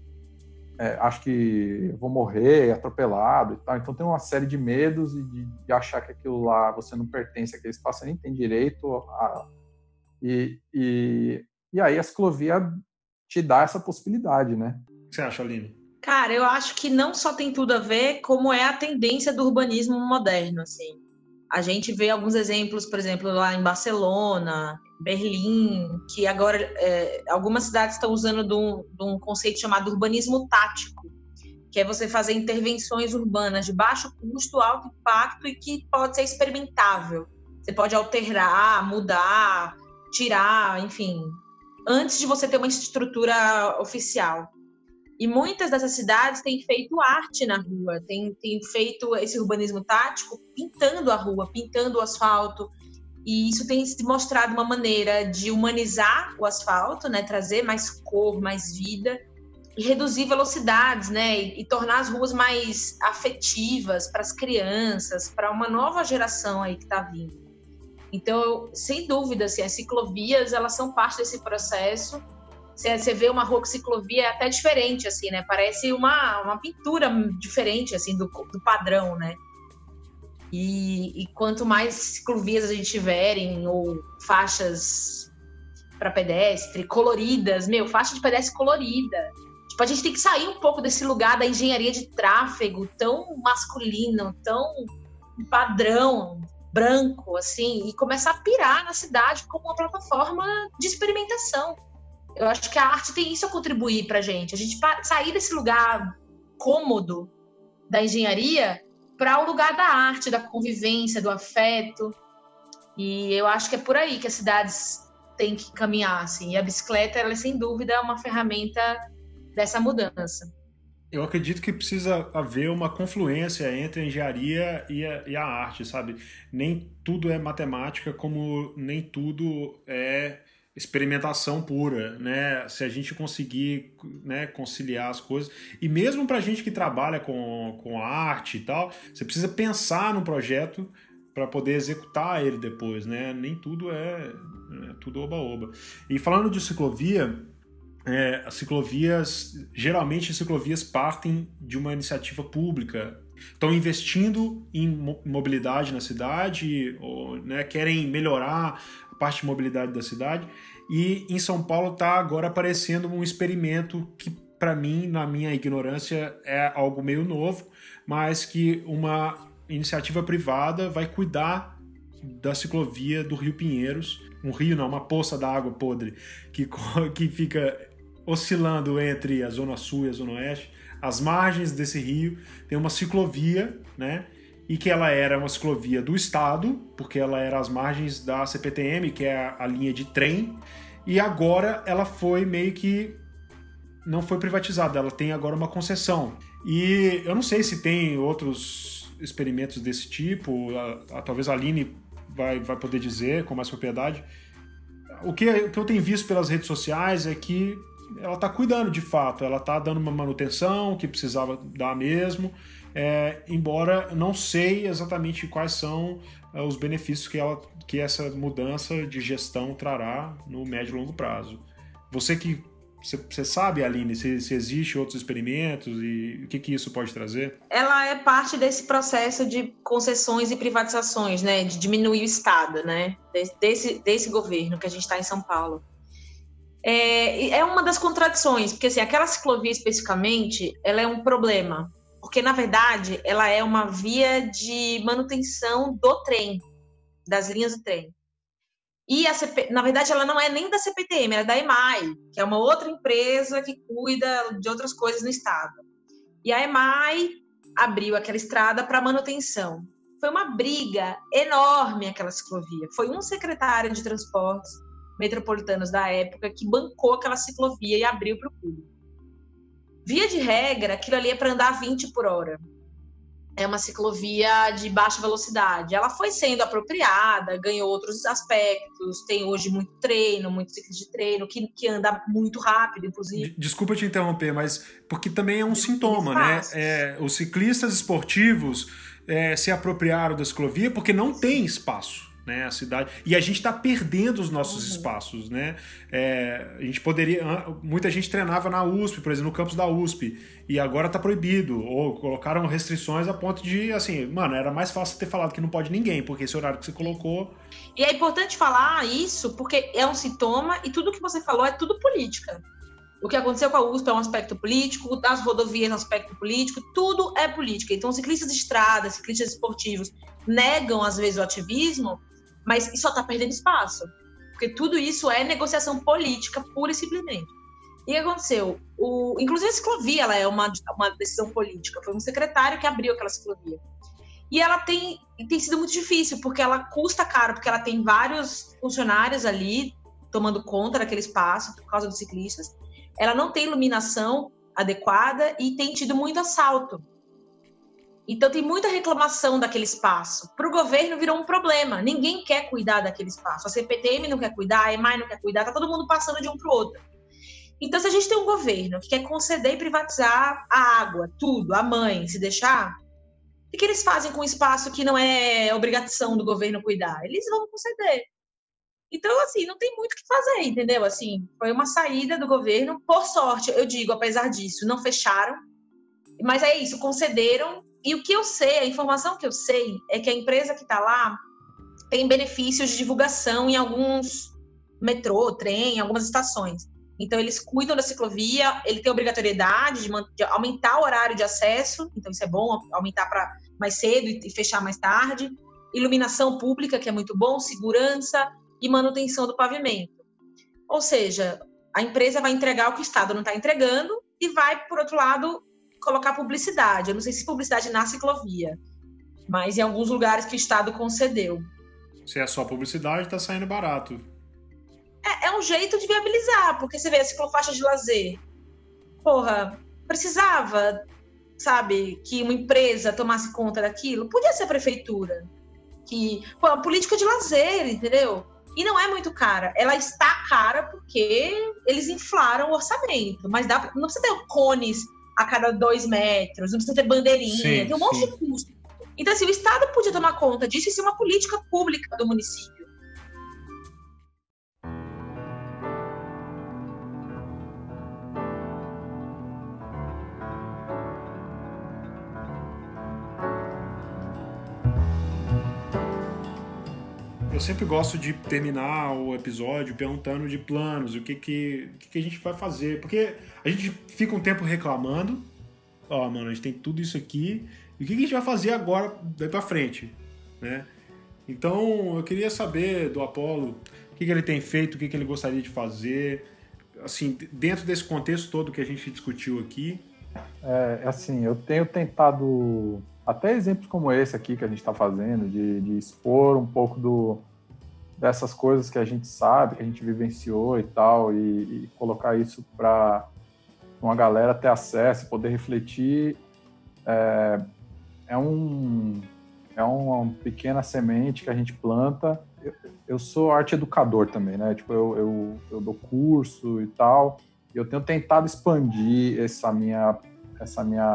é, acho que vou morrer atropelado e tal. Então tem uma série de medos e de, de achar que aquilo lá você não pertence àquele espaço, nem tem direito a. E, e, e aí a ciclovia te dá essa possibilidade, né? O que você acha, Aline? Cara, eu acho que não só tem tudo a ver, como é a tendência do urbanismo moderno, assim. A gente vê alguns exemplos, por exemplo, lá em Barcelona, Berlim, que agora é, algumas cidades estão usando de um, de um conceito chamado urbanismo tático, que é você fazer intervenções urbanas de baixo custo, alto impacto e que pode ser experimentável. Você pode alterar, mudar, tirar, enfim, antes de você ter uma estrutura oficial. E muitas dessas cidades têm feito arte na rua, têm, têm feito esse urbanismo tático pintando a rua, pintando o asfalto. E isso tem se mostrado uma maneira de humanizar o asfalto, né, trazer mais cor, mais vida e reduzir velocidades, né, e, e tornar as ruas mais afetivas para as crianças, para uma nova geração aí que está vindo. Então, sem dúvida, assim, as ciclovias elas são parte desse processo. Você vê uma rua com ciclovia é até diferente, assim, né? Parece uma, uma pintura diferente, assim, do, do padrão, né? E, e quanto mais ciclovias a gente tiverem, ou faixas para pedestre coloridas, meu, faixa de pedestre colorida. Tipo, a gente tem que sair um pouco desse lugar da engenharia de tráfego tão masculino, tão padrão, branco, assim, e começar a pirar na cidade como uma plataforma de experimentação. Eu acho que a arte tem isso a contribuir para a gente. A gente sair desse lugar cômodo da engenharia para o lugar da arte, da convivência, do afeto. E eu acho que é por aí que as cidades têm que caminhar, assim. E a bicicleta, ela é sem dúvida uma ferramenta dessa mudança eu acredito que precisa haver uma confluência entre a engenharia e a, e a, arte, sabe? Nem tudo é matemática, como nem tudo é experimentação pura, né? Se a gente conseguir né, conciliar as coisas. E mesmo para gente que trabalha com, com arte e tal, você precisa pensar no projeto para poder executar ele depois, né? Nem tudo é, é tudo oba-oba. E falando de ciclovia, é, as ciclovias, geralmente as ciclovias partem de uma iniciativa pública estão investindo em mobilidade na cidade, ou, né, querem melhorar a parte de mobilidade da cidade. E em São Paulo está agora aparecendo um experimento que, para mim, na minha ignorância, é algo meio novo, mas que uma iniciativa privada vai cuidar da ciclovia do Rio Pinheiros, um rio não, uma poça d'água podre que, (laughs) que fica oscilando entre a zona sul e a zona oeste. As margens desse rio tem uma ciclovia, né? E que ela era uma ciclovia do estado, porque ela era às margens da CPTM, que é a, a linha de trem, e agora ela foi meio que não foi privatizada, ela tem agora uma concessão. E eu não sei se tem outros experimentos desse tipo, a, a, talvez a Aline vai, vai poder dizer com mais propriedade. O que, o que eu tenho visto pelas redes sociais é que ela está cuidando de fato, ela está dando uma manutenção que precisava dar mesmo, é, embora não sei exatamente quais são é, os benefícios que, ela, que essa mudança de gestão trará no médio e longo prazo. Você que você sabe, Aline, se, se outros experimentos e o que, que isso pode trazer? Ela é parte desse processo de concessões e privatizações, né? De diminuir o Estado, né? Desse, desse governo que a gente está em São Paulo. É, é uma das contradições, porque assim, aquela ciclovia especificamente, ela é um problema, porque na verdade ela é uma via de manutenção do trem, das linhas do trem. E a CP, na verdade, ela não é nem da CPTM, ela é da EMAI, que é uma outra empresa que cuida de outras coisas no estado. E a EMAI abriu aquela estrada para manutenção. Foi uma briga enorme aquela ciclovia. Foi um secretário de transportes metropolitanos da época que bancou aquela ciclovia e abriu para o público. Via de regra, aquilo ali é para andar 20 por hora é uma ciclovia de baixa velocidade. Ela foi sendo apropriada, ganhou outros aspectos, tem hoje muito treino, muito ciclo de treino, que, que anda muito rápido, inclusive. Desculpa te interromper, mas porque também é um sintoma, né? É, os ciclistas esportivos é, se apropriaram da ciclovia porque não tem espaço né? A cidade e a gente está perdendo os nossos uhum. espaços, né? É, a gente poderia, muita gente treinava na USP, por exemplo, no campus da USP e agora está proibido ou colocaram restrições a ponto de, assim, mano, era mais fácil ter falado que não pode ninguém, porque esse horário que você colocou. E é importante falar isso porque é um sintoma e tudo que você falou é tudo política. O que aconteceu com a USP é um aspecto político, das rodovias é um aspecto político, tudo é política. Então, ciclistas de estrada, ciclistas esportivos negam, às vezes, o ativismo mas só está perdendo espaço. Porque tudo isso é negociação política, pura e simplesmente. E o que aconteceu? O, inclusive a ciclovia ela é uma, uma decisão política. Foi um secretário que abriu aquela ciclovia. E ela tem, tem sido muito difícil, porque ela custa caro, porque ela tem vários funcionários ali tomando conta daquele espaço por causa dos ciclistas. Ela não tem iluminação adequada e tem tido muito assalto. Então tem muita reclamação daquele espaço. Para o governo virou um problema. Ninguém quer cuidar daquele espaço. A CPTM não quer cuidar, a EMAI não quer cuidar, tá todo mundo passando de um para o outro. Então, se a gente tem um governo que quer conceder e privatizar a água, tudo, a mãe, se deixar, o que eles fazem com um espaço que não é obrigação do governo cuidar? Eles vão conceder. Então, assim, não tem muito o que fazer, entendeu? Assim, foi uma saída do governo. Por sorte, eu digo, apesar disso, não fecharam. Mas é isso, concederam e o que eu sei, a informação que eu sei, é que a empresa que está lá tem benefícios de divulgação em alguns metrô, trem, algumas estações. Então, eles cuidam da ciclovia, ele tem obrigatoriedade de, de aumentar o horário de acesso, então isso é bom, aumentar para mais cedo e, e fechar mais tarde. Iluminação pública, que é muito bom, segurança e manutenção do pavimento. Ou seja, a empresa vai entregar o que o Estado não está entregando e vai, por outro lado, colocar publicidade. Eu não sei se publicidade na ciclovia, mas em alguns lugares que o Estado concedeu. Se é só publicidade, está saindo barato. É, é, um jeito de viabilizar, porque você vê a ciclofaixa de lazer. Porra, precisava, sabe, que uma empresa tomasse conta daquilo? Podia ser a prefeitura. Que, pô, a política de lazer, entendeu? E não é muito cara. Ela está cara porque eles inflaram o orçamento. Mas dá, não precisa ter cones a cada dois metros, não precisa ter bandeirinha, sim, tem um monte sim. de custo. Então, assim, o Estado podia tomar conta disso e ser uma política pública do município. Eu sempre gosto de terminar o episódio perguntando de planos, o que que, que, que a gente vai fazer. Porque a gente fica um tempo reclamando, ó, oh, mano, a gente tem tudo isso aqui, e o que, que a gente vai fazer agora, daí pra frente, né? Então, eu queria saber do Apolo o que, que ele tem feito, o que, que ele gostaria de fazer, assim, dentro desse contexto todo que a gente discutiu aqui. É, assim, eu tenho tentado até exemplos como esse aqui que a gente está fazendo, de, de, expor um pouco do, dessas coisas que a gente sabe, que a gente vivenciou e tal, e, e colocar isso para uma galera ter acesso, poder refletir, é, é, um, é uma pequena semente que a gente planta. Eu, eu sou arte educador também, né? Tipo, eu, eu, eu dou curso e tal, e eu tenho tentado expandir essa minha essa minha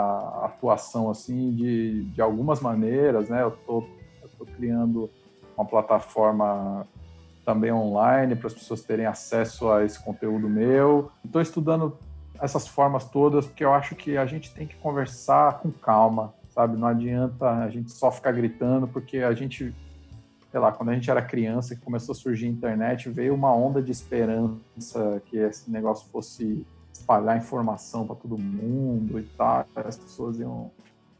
atuação assim de, de algumas maneiras, né? Eu tô, eu tô criando uma plataforma também online para as pessoas terem acesso a esse conteúdo meu. Estou estudando essas formas todas porque eu acho que a gente tem que conversar com calma, sabe? Não adianta a gente só ficar gritando porque a gente sei lá, quando a gente era criança, que começou a surgir a internet, veio uma onda de esperança que esse negócio fosse espalhar informação para todo mundo e tal, as pessoas iam,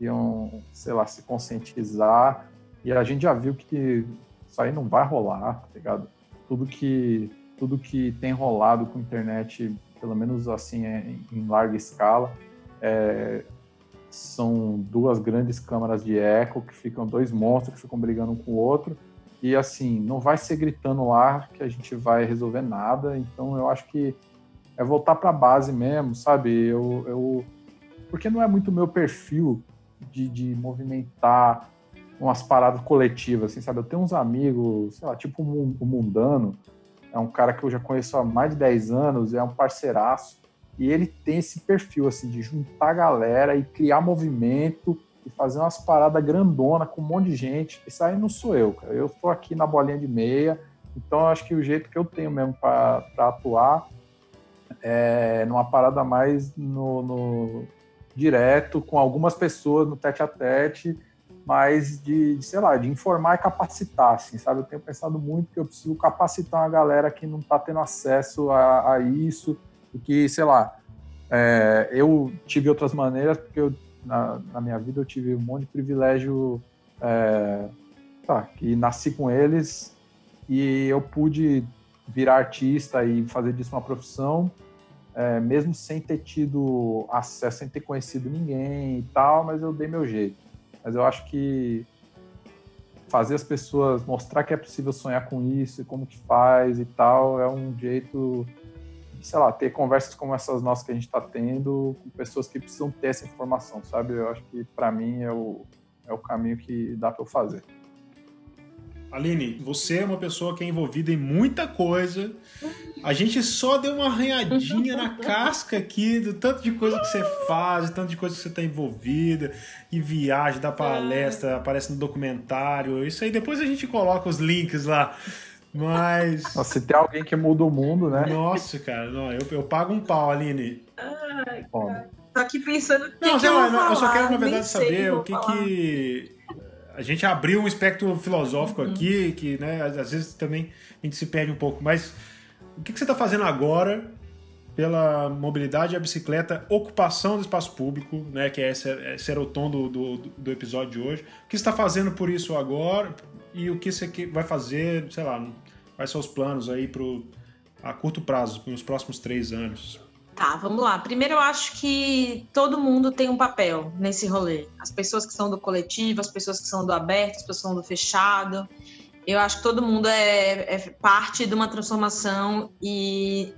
iam, sei lá, se conscientizar. E a gente já viu que isso aí não vai rolar, tá ligado? Tudo que, tudo que tem rolado com internet, pelo menos assim, é, em larga escala, é, são duas grandes câmaras de eco que ficam dois monstros que ficam brigando um com o outro e assim não vai ser gritando lá que a gente vai resolver nada então eu acho que é voltar para a base mesmo, sabe? Eu, eu, porque não é muito meu perfil de, de movimentar umas paradas coletivas, assim, sabe? Eu tenho uns amigos, sei lá, tipo o Mundano, é um cara que eu já conheço há mais de 10 anos, é um parceiraço, e ele tem esse perfil, assim, de juntar a galera e criar movimento e fazer umas paradas grandona com um monte de gente. Isso aí não sou eu, cara. Eu tô aqui na bolinha de meia, então eu acho que o jeito que eu tenho mesmo para atuar é, numa parada mais no, no, direto, com algumas pessoas no tete a tete, mas de, de, sei lá, de informar e capacitar, assim, sabe? Eu tenho pensado muito que eu preciso capacitar uma galera que não está tendo acesso a, a, isso, e que, sei lá, é, eu tive outras maneiras, porque eu, na, na, minha vida eu tive um monte de privilégio, é, tá, que nasci com eles, e eu pude virar artista e fazer disso uma profissão, é, mesmo sem ter tido acesso, sem ter conhecido ninguém e tal, mas eu dei meu jeito. Mas eu acho que fazer as pessoas mostrar que é possível sonhar com isso e como que faz e tal é um jeito sei lá, ter conversas como essas nossas que a gente está tendo com pessoas que precisam ter essa informação, sabe? Eu acho que para mim é o, é o caminho que dá para eu fazer. Aline, você é uma pessoa que é envolvida em muita coisa. A gente só deu uma arranhadinha na (laughs) casca aqui do tanto de coisa que você faz, tanto de coisa que você está envolvida, e viagem, dá palestra, aparece no documentário. Isso aí depois a gente coloca os links lá. Mas. Nossa, se tem alguém que muda o mundo, né? Nossa, cara, não, eu, eu pago um pau, Aline. Ai, cara. Tô aqui pensando. Não, que eu, eu só quero, na verdade, saber o que falar. que a gente abriu um espectro filosófico uhum. aqui, que né, às vezes também a gente se perde um pouco. Mas o que, que você está fazendo agora pela mobilidade e a bicicleta, ocupação do espaço público, né, que é esse, esse era o tom do, do, do episódio de hoje. O que você está fazendo por isso agora e o que você vai fazer, sei lá, quais são os planos aí pro, a curto prazo, nos próximos três anos? Tá, vamos lá. Primeiro, eu acho que todo mundo tem um papel nesse rolê. As pessoas que são do coletivo, as pessoas que são do aberto, as pessoas que são do fechado. Eu acho que todo mundo é, é parte de uma transformação e,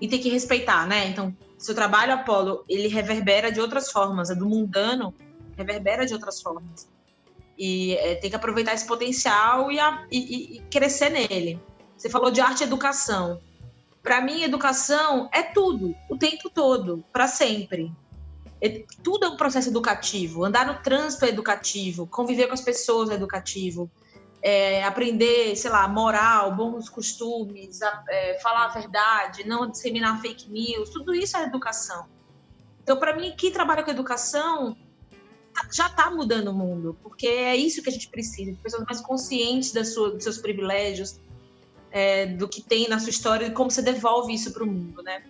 e tem que respeitar, né? Então, seu trabalho, Apolo, ele reverbera de outras formas. É do mundano, reverbera de outras formas. E é, tem que aproveitar esse potencial e, a, e, e crescer nele. Você falou de arte e educação para mim, educação é tudo, o tempo todo, para sempre. É, tudo é um processo educativo. Andar no trânsito é educativo, conviver com as pessoas é educativo, é, aprender, sei lá, moral, bons costumes, a, é, falar a verdade, não disseminar fake news, tudo isso é educação. Então, para mim, quem trabalha com educação já está mudando o mundo, porque é isso que a gente precisa, pessoas mais conscientes sua, dos seus privilégios, é, do que tem na sua história e como você devolve isso para o mundo, né?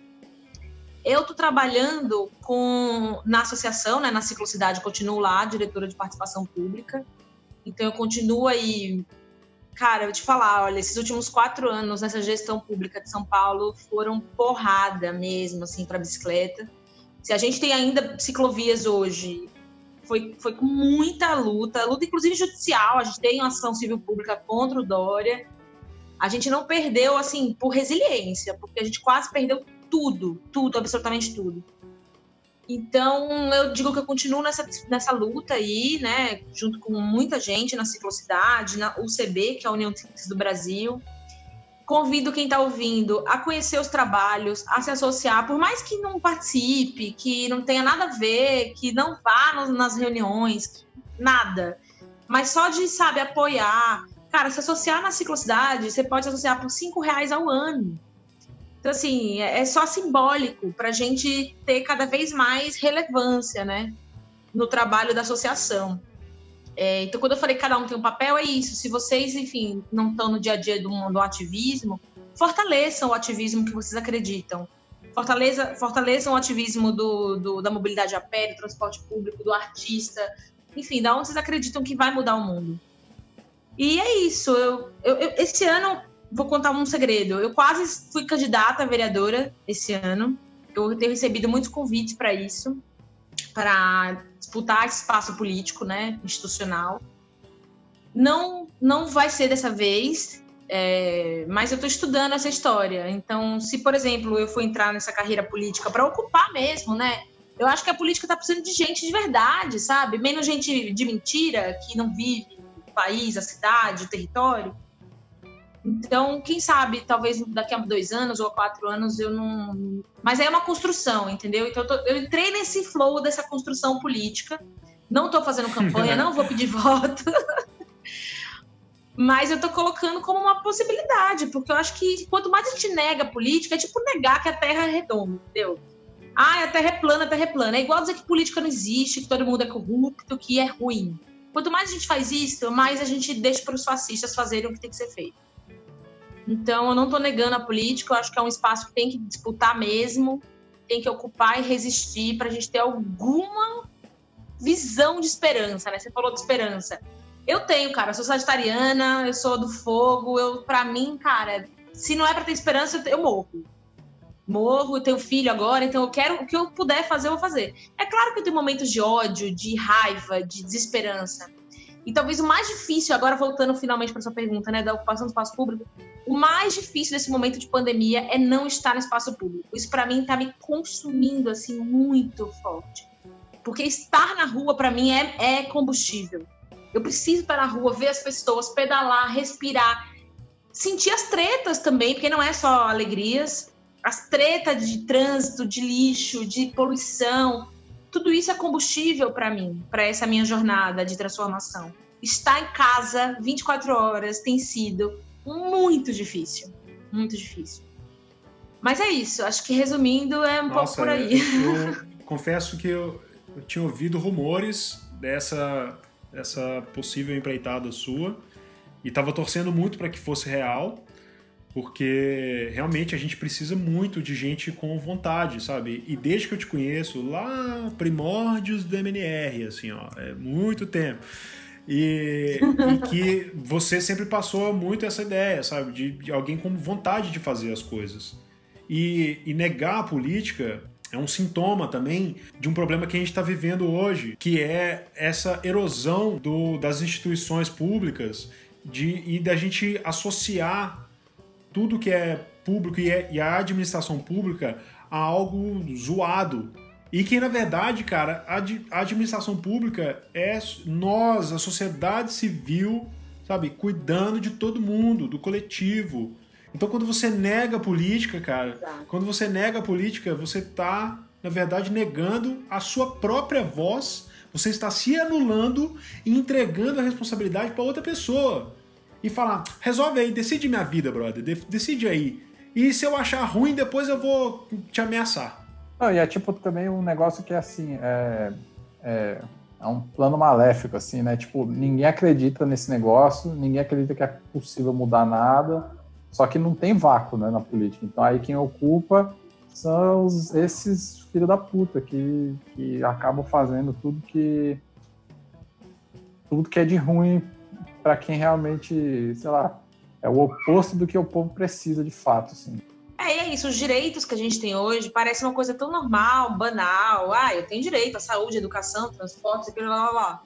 Eu estou trabalhando com na associação, né, na Ciclocidade, continuo lá, diretora de participação pública. Então eu continuo aí, cara, eu te falar, olha, esses últimos quatro anos nessa gestão pública de São Paulo foram porrada mesmo, assim, para bicicleta. Se a gente tem ainda ciclovias hoje, foi, foi com muita luta, luta inclusive judicial, a gente tem uma ação civil pública contra o Dória. A gente não perdeu, assim, por resiliência, porque a gente quase perdeu tudo, tudo, absolutamente tudo. Então, eu digo que eu continuo nessa, nessa luta aí, né, junto com muita gente na Ciclocidade, na UCB, que é a União Ciclistas do Brasil. Convido quem está ouvindo a conhecer os trabalhos, a se associar, por mais que não participe, que não tenha nada a ver, que não vá nas reuniões, nada. Mas só de, sabe, apoiar. Cara, se associar na Ciclocidade, você pode associar por cinco reais ao ano então, assim, é, é só simbólico para a gente ter cada vez mais relevância, né, no trabalho da associação. É, então, quando eu falei que cada um tem um papel, é isso. Se vocês, enfim, não estão no dia a dia do, do ativismo, fortaleçam o ativismo que vocês acreditam. Fortaleza, fortaleçam o ativismo do, do, da mobilidade a pé, do transporte público, do artista, enfim, da onde vocês acreditam que vai mudar o mundo. E é isso. Eu, eu, eu, esse ano vou contar um segredo. Eu quase fui candidata a vereadora esse ano. Eu tenho recebido muitos convites para isso, para disputar espaço político, né, institucional. Não, não vai ser dessa vez, é, mas eu estou estudando essa história. Então, se por exemplo eu for entrar nessa carreira política para ocupar mesmo, né? Eu acho que a política está precisando de gente de verdade, sabe? Menos gente de mentira que não vive o país, a cidade, o território então, quem sabe, talvez daqui a dois anos ou quatro anos eu não. Mas é uma construção, entendeu? Então, eu, tô... eu entrei nesse flow dessa construção política. Não estou fazendo campanha, (laughs) não vou pedir voto. Mas eu estou colocando como uma possibilidade, porque eu acho que quanto mais a gente nega a política, é tipo negar que a Terra é redonda, entendeu? Ah, a Terra é plana, a Terra é plana. É igual dizer que política não existe, que todo mundo é corrupto, que é ruim. Quanto mais a gente faz isso, mais a gente deixa para os fascistas fazerem o que tem que ser feito. Então, eu não estou negando a política, eu acho que é um espaço que tem que disputar mesmo, tem que ocupar e resistir para a gente ter alguma visão de esperança, né? Você falou de esperança. Eu tenho, cara, eu sou sagitariana, eu sou do fogo, eu, para mim, cara, se não é para ter esperança, eu morro. Morro, eu tenho filho agora, então eu quero o que eu puder fazer, eu vou fazer. É claro que eu tenho momentos de ódio, de raiva, de desesperança. E talvez o mais difícil, agora voltando finalmente para sua pergunta, né, da ocupação do espaço público, o mais difícil nesse momento de pandemia é não estar no espaço público. Isso para mim está me consumindo assim muito forte. Porque estar na rua para mim é, é combustível. Eu preciso estar na rua, ver as pessoas, pedalar, respirar, sentir as tretas também, porque não é só alegrias, as tretas de trânsito, de lixo, de poluição, tudo isso é combustível para mim, para essa minha jornada de transformação. Estar em casa 24 horas tem sido muito difícil, muito difícil. Mas é isso, acho que resumindo é um Nossa, pouco por aí. Eu, eu (laughs) confesso que eu, eu, tinha ouvido rumores dessa, dessa possível empreitada sua e estava torcendo muito para que fosse real porque realmente a gente precisa muito de gente com vontade, sabe? E desde que eu te conheço, lá primórdios do MNR, assim, ó, é muito tempo. E, (laughs) e que você sempre passou muito essa ideia, sabe? De, de alguém com vontade de fazer as coisas. E, e negar a política é um sintoma também de um problema que a gente está vivendo hoje, que é essa erosão do, das instituições públicas de, e da gente associar tudo que é público e, é, e a administração pública a algo zoado. E que, na verdade, cara, a, administração pública é nós, a sociedade civil, sabe, cuidando de todo mundo, do coletivo. Então, quando você nega a política, cara, quando você nega a política, você está, na verdade, negando a sua própria voz, você está se anulando e entregando a responsabilidade para outra pessoa e falar: resolve aí, decide minha vida, brother, decide aí. E se eu achar ruim, depois eu vou te ameaçar. Não, e é tipo também um negócio que é assim: é, é, é um plano maléfico, assim, né? Tipo, ninguém acredita nesse negócio, ninguém acredita que é possível mudar nada, só que não tem vácuo né, na política. Então aí quem ocupa são os, esses filhos da puta que, que acabam fazendo tudo que tudo que é de ruim para quem realmente, sei lá, é o oposto do que o povo precisa de fato, assim. É, é isso. Os direitos que a gente tem hoje parece uma coisa tão normal, banal. Ah, eu tenho direito à saúde, educação, transporte, aquilo, lá, lá, lá.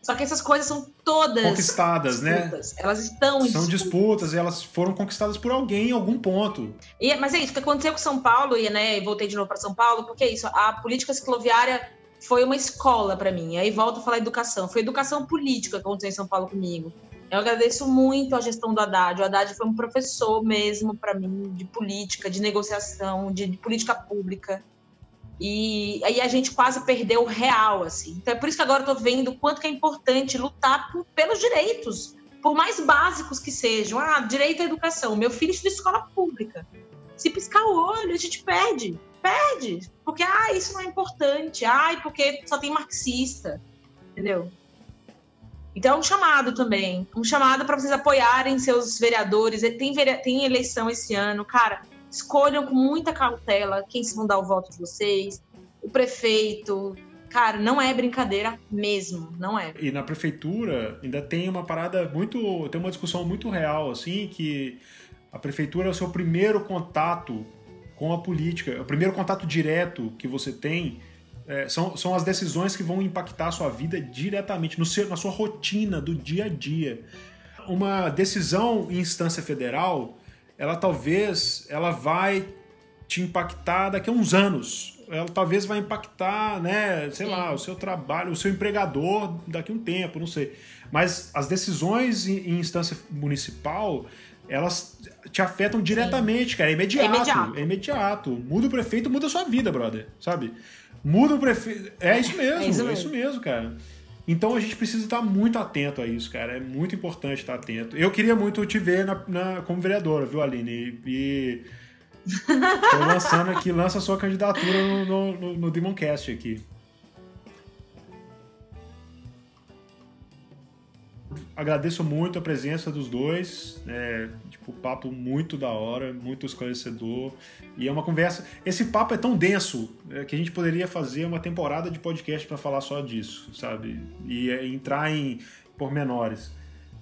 Só que essas coisas são todas conquistadas, né? disputas. né? Elas estão São disputas. disputas e elas foram conquistadas por alguém em algum ponto. E, mas é isso, o que aconteceu com São Paulo, e né, voltei de novo para São Paulo, porque é isso, a política cicloviária foi uma escola para mim. Aí volto a falar educação. Foi educação política que aconteceu em São Paulo comigo. Eu agradeço muito a gestão do Haddad. O Haddad foi um professor mesmo para mim de política, de negociação, de, de, política pública. E aí a gente quase perdeu o real, assim. Então é por isso que agora eu tô vendo o quanto que é importante lutar por, pelos direitos, por mais básicos que sejam. Ah, direito à educação. Meu filho estuda escola pública. Se piscar o olho, a gente perde. Perde. Porque, ah, isso não é importante. Ai, porque só tem marxista. Entendeu? Então é um chamado também, um chamado para vocês apoiarem seus vereadores. Tem, tem eleição esse ano, cara. Escolham com muita cautela quem se vão dar o voto de vocês, o prefeito. Cara, não é brincadeira mesmo, não é. E na prefeitura ainda tem uma parada muito, tem uma discussão muito real assim que a prefeitura é o seu primeiro contato com a política, o primeiro contato direto que você tem é, são, são as decisões que vão impactar a sua vida diretamente, no seu, na sua rotina do dia a dia. Uma decisão em instância federal, ela talvez ela vai te impactar daqui a uns anos. Ela talvez vai impactar, né, sei Sim. lá, o seu trabalho, o seu empregador daqui a um tempo, não sei. Mas as decisões em instância municipal, elas te afetam diretamente, Sim. cara. É imediato, é imediato. É imediato. Muda o prefeito, muda a sua vida, brother. Sabe? Muda o prefeito. É isso mesmo, é isso mesmo, é isso mesmo cara. Então a gente precisa estar muito atento a isso, cara. É muito importante estar atento. Eu queria muito te ver na, na como vereadora, viu, Aline? E. (laughs) Tô lançando aqui, lança a sua candidatura no, no, no Demoncast aqui. Agradeço muito a presença dos dois. É, tipo, papo muito da hora, muito esclarecedor. E é uma conversa. Esse papo é tão denso é, que a gente poderia fazer uma temporada de podcast para falar só disso, sabe? E é, entrar em pormenores.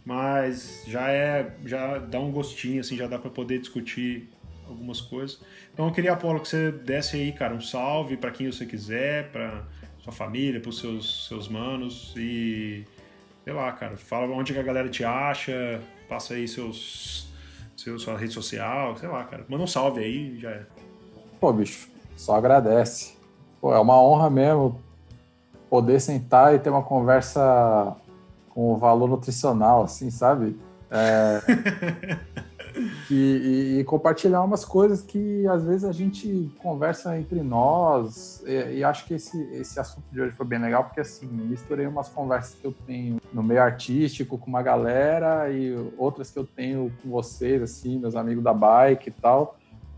Mas já é. Já dá um gostinho, assim, já dá para poder discutir algumas coisas. Então eu queria, Apolo, que você desse aí, cara, um salve para quem você quiser, para sua família, para os seus, seus manos e sei lá, cara, fala onde que a galera te acha, passa aí seus, seus sua rede social, sei lá, cara. Manda um salve aí já é. Pô, bicho, só agradece. Pô, é uma honra mesmo poder sentar e ter uma conversa com valor nutricional, assim, sabe? É... (laughs) e, e, compartilhar umas coisas que às vezes a gente conversa entre nós e, e, acho que esse, esse assunto de hoje foi bem legal porque assim misturei umas conversas que eu tenho no meio artístico com uma galera e outras que eu tenho com vocês assim meus amigos da bike e tal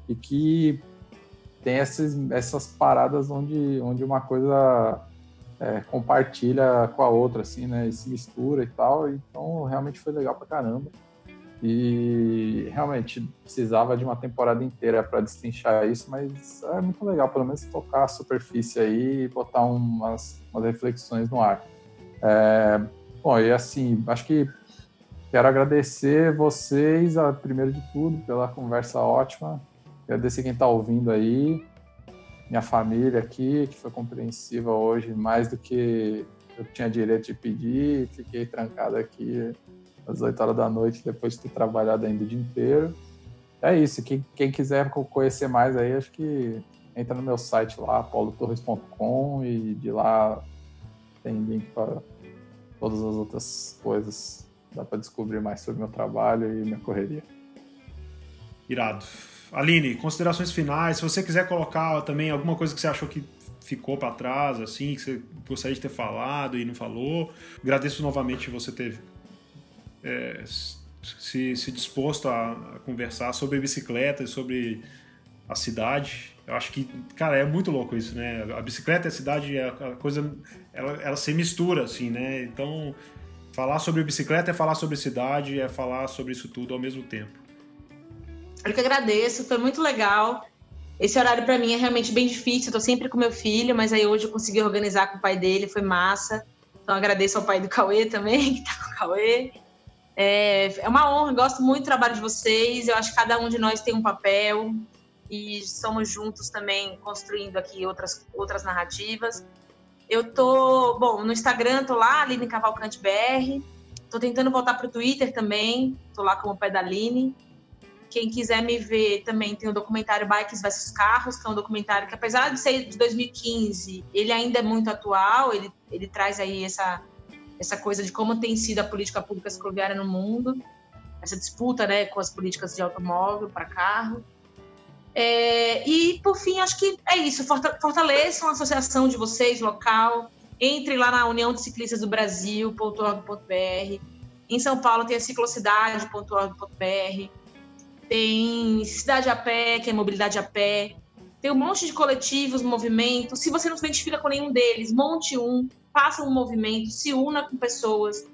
e que tem essas, essas paradas onde, onde uma coisa é, compartilha com a outra assim né e se mistura e tal. Então realmente foi legal pra caramba e realmente precisava de uma temporada inteira para destrinchar isso, mas é muito legal, pelo menos tocar a superfície aí e botar umas, umas reflexões no ar. É, bom, e assim, acho que quero agradecer vocês, a, primeiro de tudo, pela conversa ótima. Agradecer quem está ouvindo aí, minha família aqui, que foi compreensiva hoje, mais do que eu tinha direito de pedir, fiquei trancado aqui às 8 horas da noite, depois de ter trabalhado ainda o dia inteiro. É isso. Quem, quem quiser conhecer mais aí, acho que entra no meu site lá, apolotorres.com e de lá tem link para todas as outras coisas. Dá para descobrir mais sobre meu trabalho e minha correria. Irado. Aline, considerações finais. Se você quiser colocar também alguma coisa que você achou que ficou para trás, assim, que você gostaria de ter falado e não falou, agradeço novamente você ter é, se, se, disposto a, a, conversar sobre bicicleta e sobre a cidade. Eu acho que, cara, é muito louco isso, né? A bicicleta e a cidade, é a coisa, ela, ela se mistura, assim, né? Então, falar sobre bicicleta é falar sobre cidade, é falar sobre isso tudo ao mesmo tempo. Eu que agradeço, foi muito legal. Esse horário para mim é realmente bem difícil, eu tô sempre com meu filho, mas aí hoje eu consegui organizar com o pai dele, foi massa. Então agradeço ao pai do Cauê também, (laughs) que tá com o Cauê. É, é uma honra, gosto muito do trabalho de vocês. Eu acho que cada um de nós tem um papel e somos juntos também construindo aqui outras, outras narrativas. Eu tô, bom, no Instagram tô lá, Aline Cavalcante BR. Tô tentando voltar pro Twitter também, tô lá como Pedaline. Quem quiser me ver também tem o documentário Bikes vs Carros, que é um documentário que apesar de ser de 2015, ele ainda é muito atual, ele, ele traz aí essa, essa coisa de como tem sido a política pública escroviária no mundo, essa disputa né, com as políticas de automóvel para carro. É, e, por fim, acho que é isso. Fortaleçam a associação de vocês, local. Entre lá na União de Ciclistas do Brasil.org.br. Em São Paulo tem a ciclocidade.org.br. Tem Cidade a Pé, que é mobilidade a pé. Tem um monte de coletivos, movimentos. Se você não se identifica com nenhum deles, monte um, faça um movimento, se una com pessoas,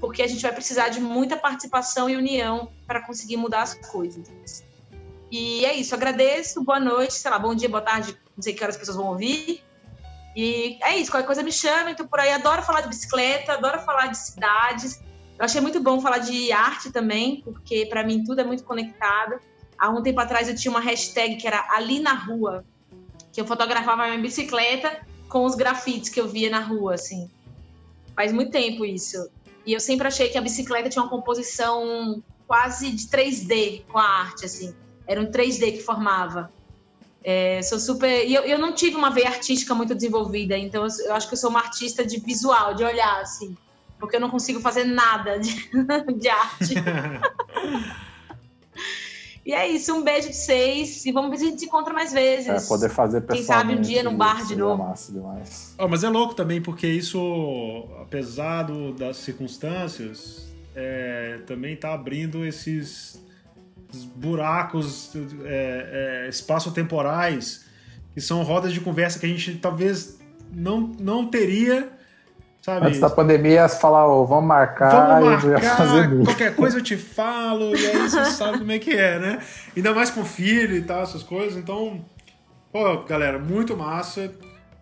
porque a gente vai precisar de muita participação e união para conseguir mudar as coisas. E é isso, agradeço, boa noite, sei lá, bom dia, boa tarde, não sei que horas as pessoas vão ouvir. E é isso, qualquer coisa me chama, então por aí adoro falar de bicicleta, adoro falar de cidades. Eu achei muito bom falar de arte também, porque para mim tudo é muito conectado. Há um tempo atrás eu tinha uma hashtag que era ali na rua, que eu fotografava minha bicicleta com os grafites que eu via na rua, assim. Faz muito tempo isso. E eu sempre achei que a bicicleta tinha uma composição quase de 3D com a arte, assim. Era um 3D que formava. É, sou super. E eu, eu não tive uma veia artística muito desenvolvida, então eu, eu, acho que eu sou uma artista de visual, de olhar, assim. Porque eu não consigo fazer nada de, (laughs) de arte. (laughs) E é isso, um beijo de vocês e vamos ver se a gente se encontra mais vezes. É, poder fazer Quem sabe um dia no bar de novo. Massa demais. Oh, mas é louco também, porque isso, apesar do, das circunstâncias, é, também tá abrindo esses buracos é, é, espaço-temporais que são rodas de conversa que a gente talvez não, não teria Sabe Antes da pandemia, você falar, oh, vamos marcar, vamos marcar fazer qualquer coisa eu te falo, e aí você sabe como é que é, né? Ainda mais com filho e tal, essas coisas. Então, pô, galera, muito massa.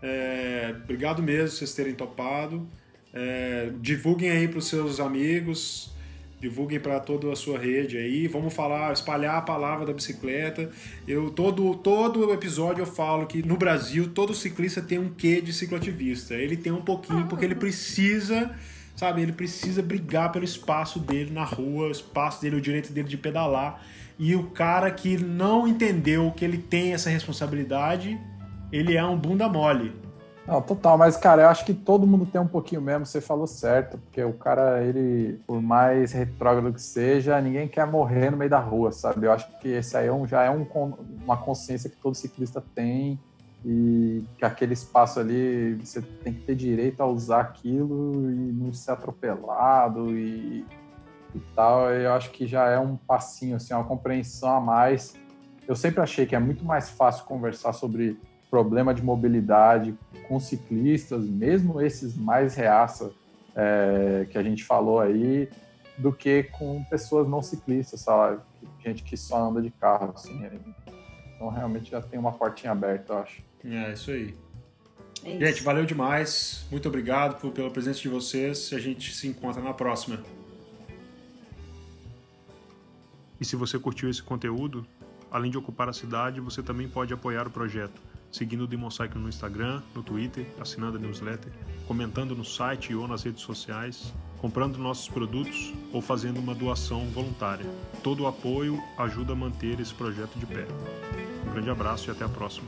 É, obrigado mesmo vocês terem topado. É, divulguem aí para os seus amigos, divulguem para toda a sua rede aí. Vamos falar, espalhar a palavra da bicicleta. Eu todo todo episódio eu falo que no Brasil todo ciclista tem um quê de cicloativista. Ele tem um pouquinho porque ele precisa, sabe, ele precisa brigar pelo espaço dele na rua, o espaço dele, o direito dele de pedalar. E o cara que não entendeu que ele tem essa responsabilidade, ele é um bunda mole. Não, total, mas cara, eu acho que todo mundo tem um pouquinho mesmo, você falou certo, porque o cara, ele, por mais retrógrado que seja, ninguém quer morrer no meio da rua, sabe? Eu acho que esse aí é já é um, uma consciência que todo ciclista tem e que aquele espaço ali, você tem que ter direito a usar aquilo e não ser atropelado e, e tal. Eu acho que já é um passinho, assim, uma compreensão a mais. Eu sempre achei que é muito mais fácil conversar sobre problema de mobilidade com ciclistas, mesmo esses mais reaça é, que a gente falou aí, do que com pessoas não ciclistas, sabe? Gente que só anda de carro, assim. Então realmente já tem uma portinha aberta, eu acho. É, isso aí. É gente, valeu demais. Muito obrigado por, pela presença de vocês. A gente se encontra na próxima. E se você curtiu esse conteúdo, além de ocupar a cidade, você também pode apoiar o projeto seguindo o Demon Cycle no Instagram, no Twitter, assinando a newsletter, comentando no site ou nas redes sociais, comprando nossos produtos ou fazendo uma doação voluntária. Todo o apoio ajuda a manter esse projeto de pé. Um grande abraço e até a próxima.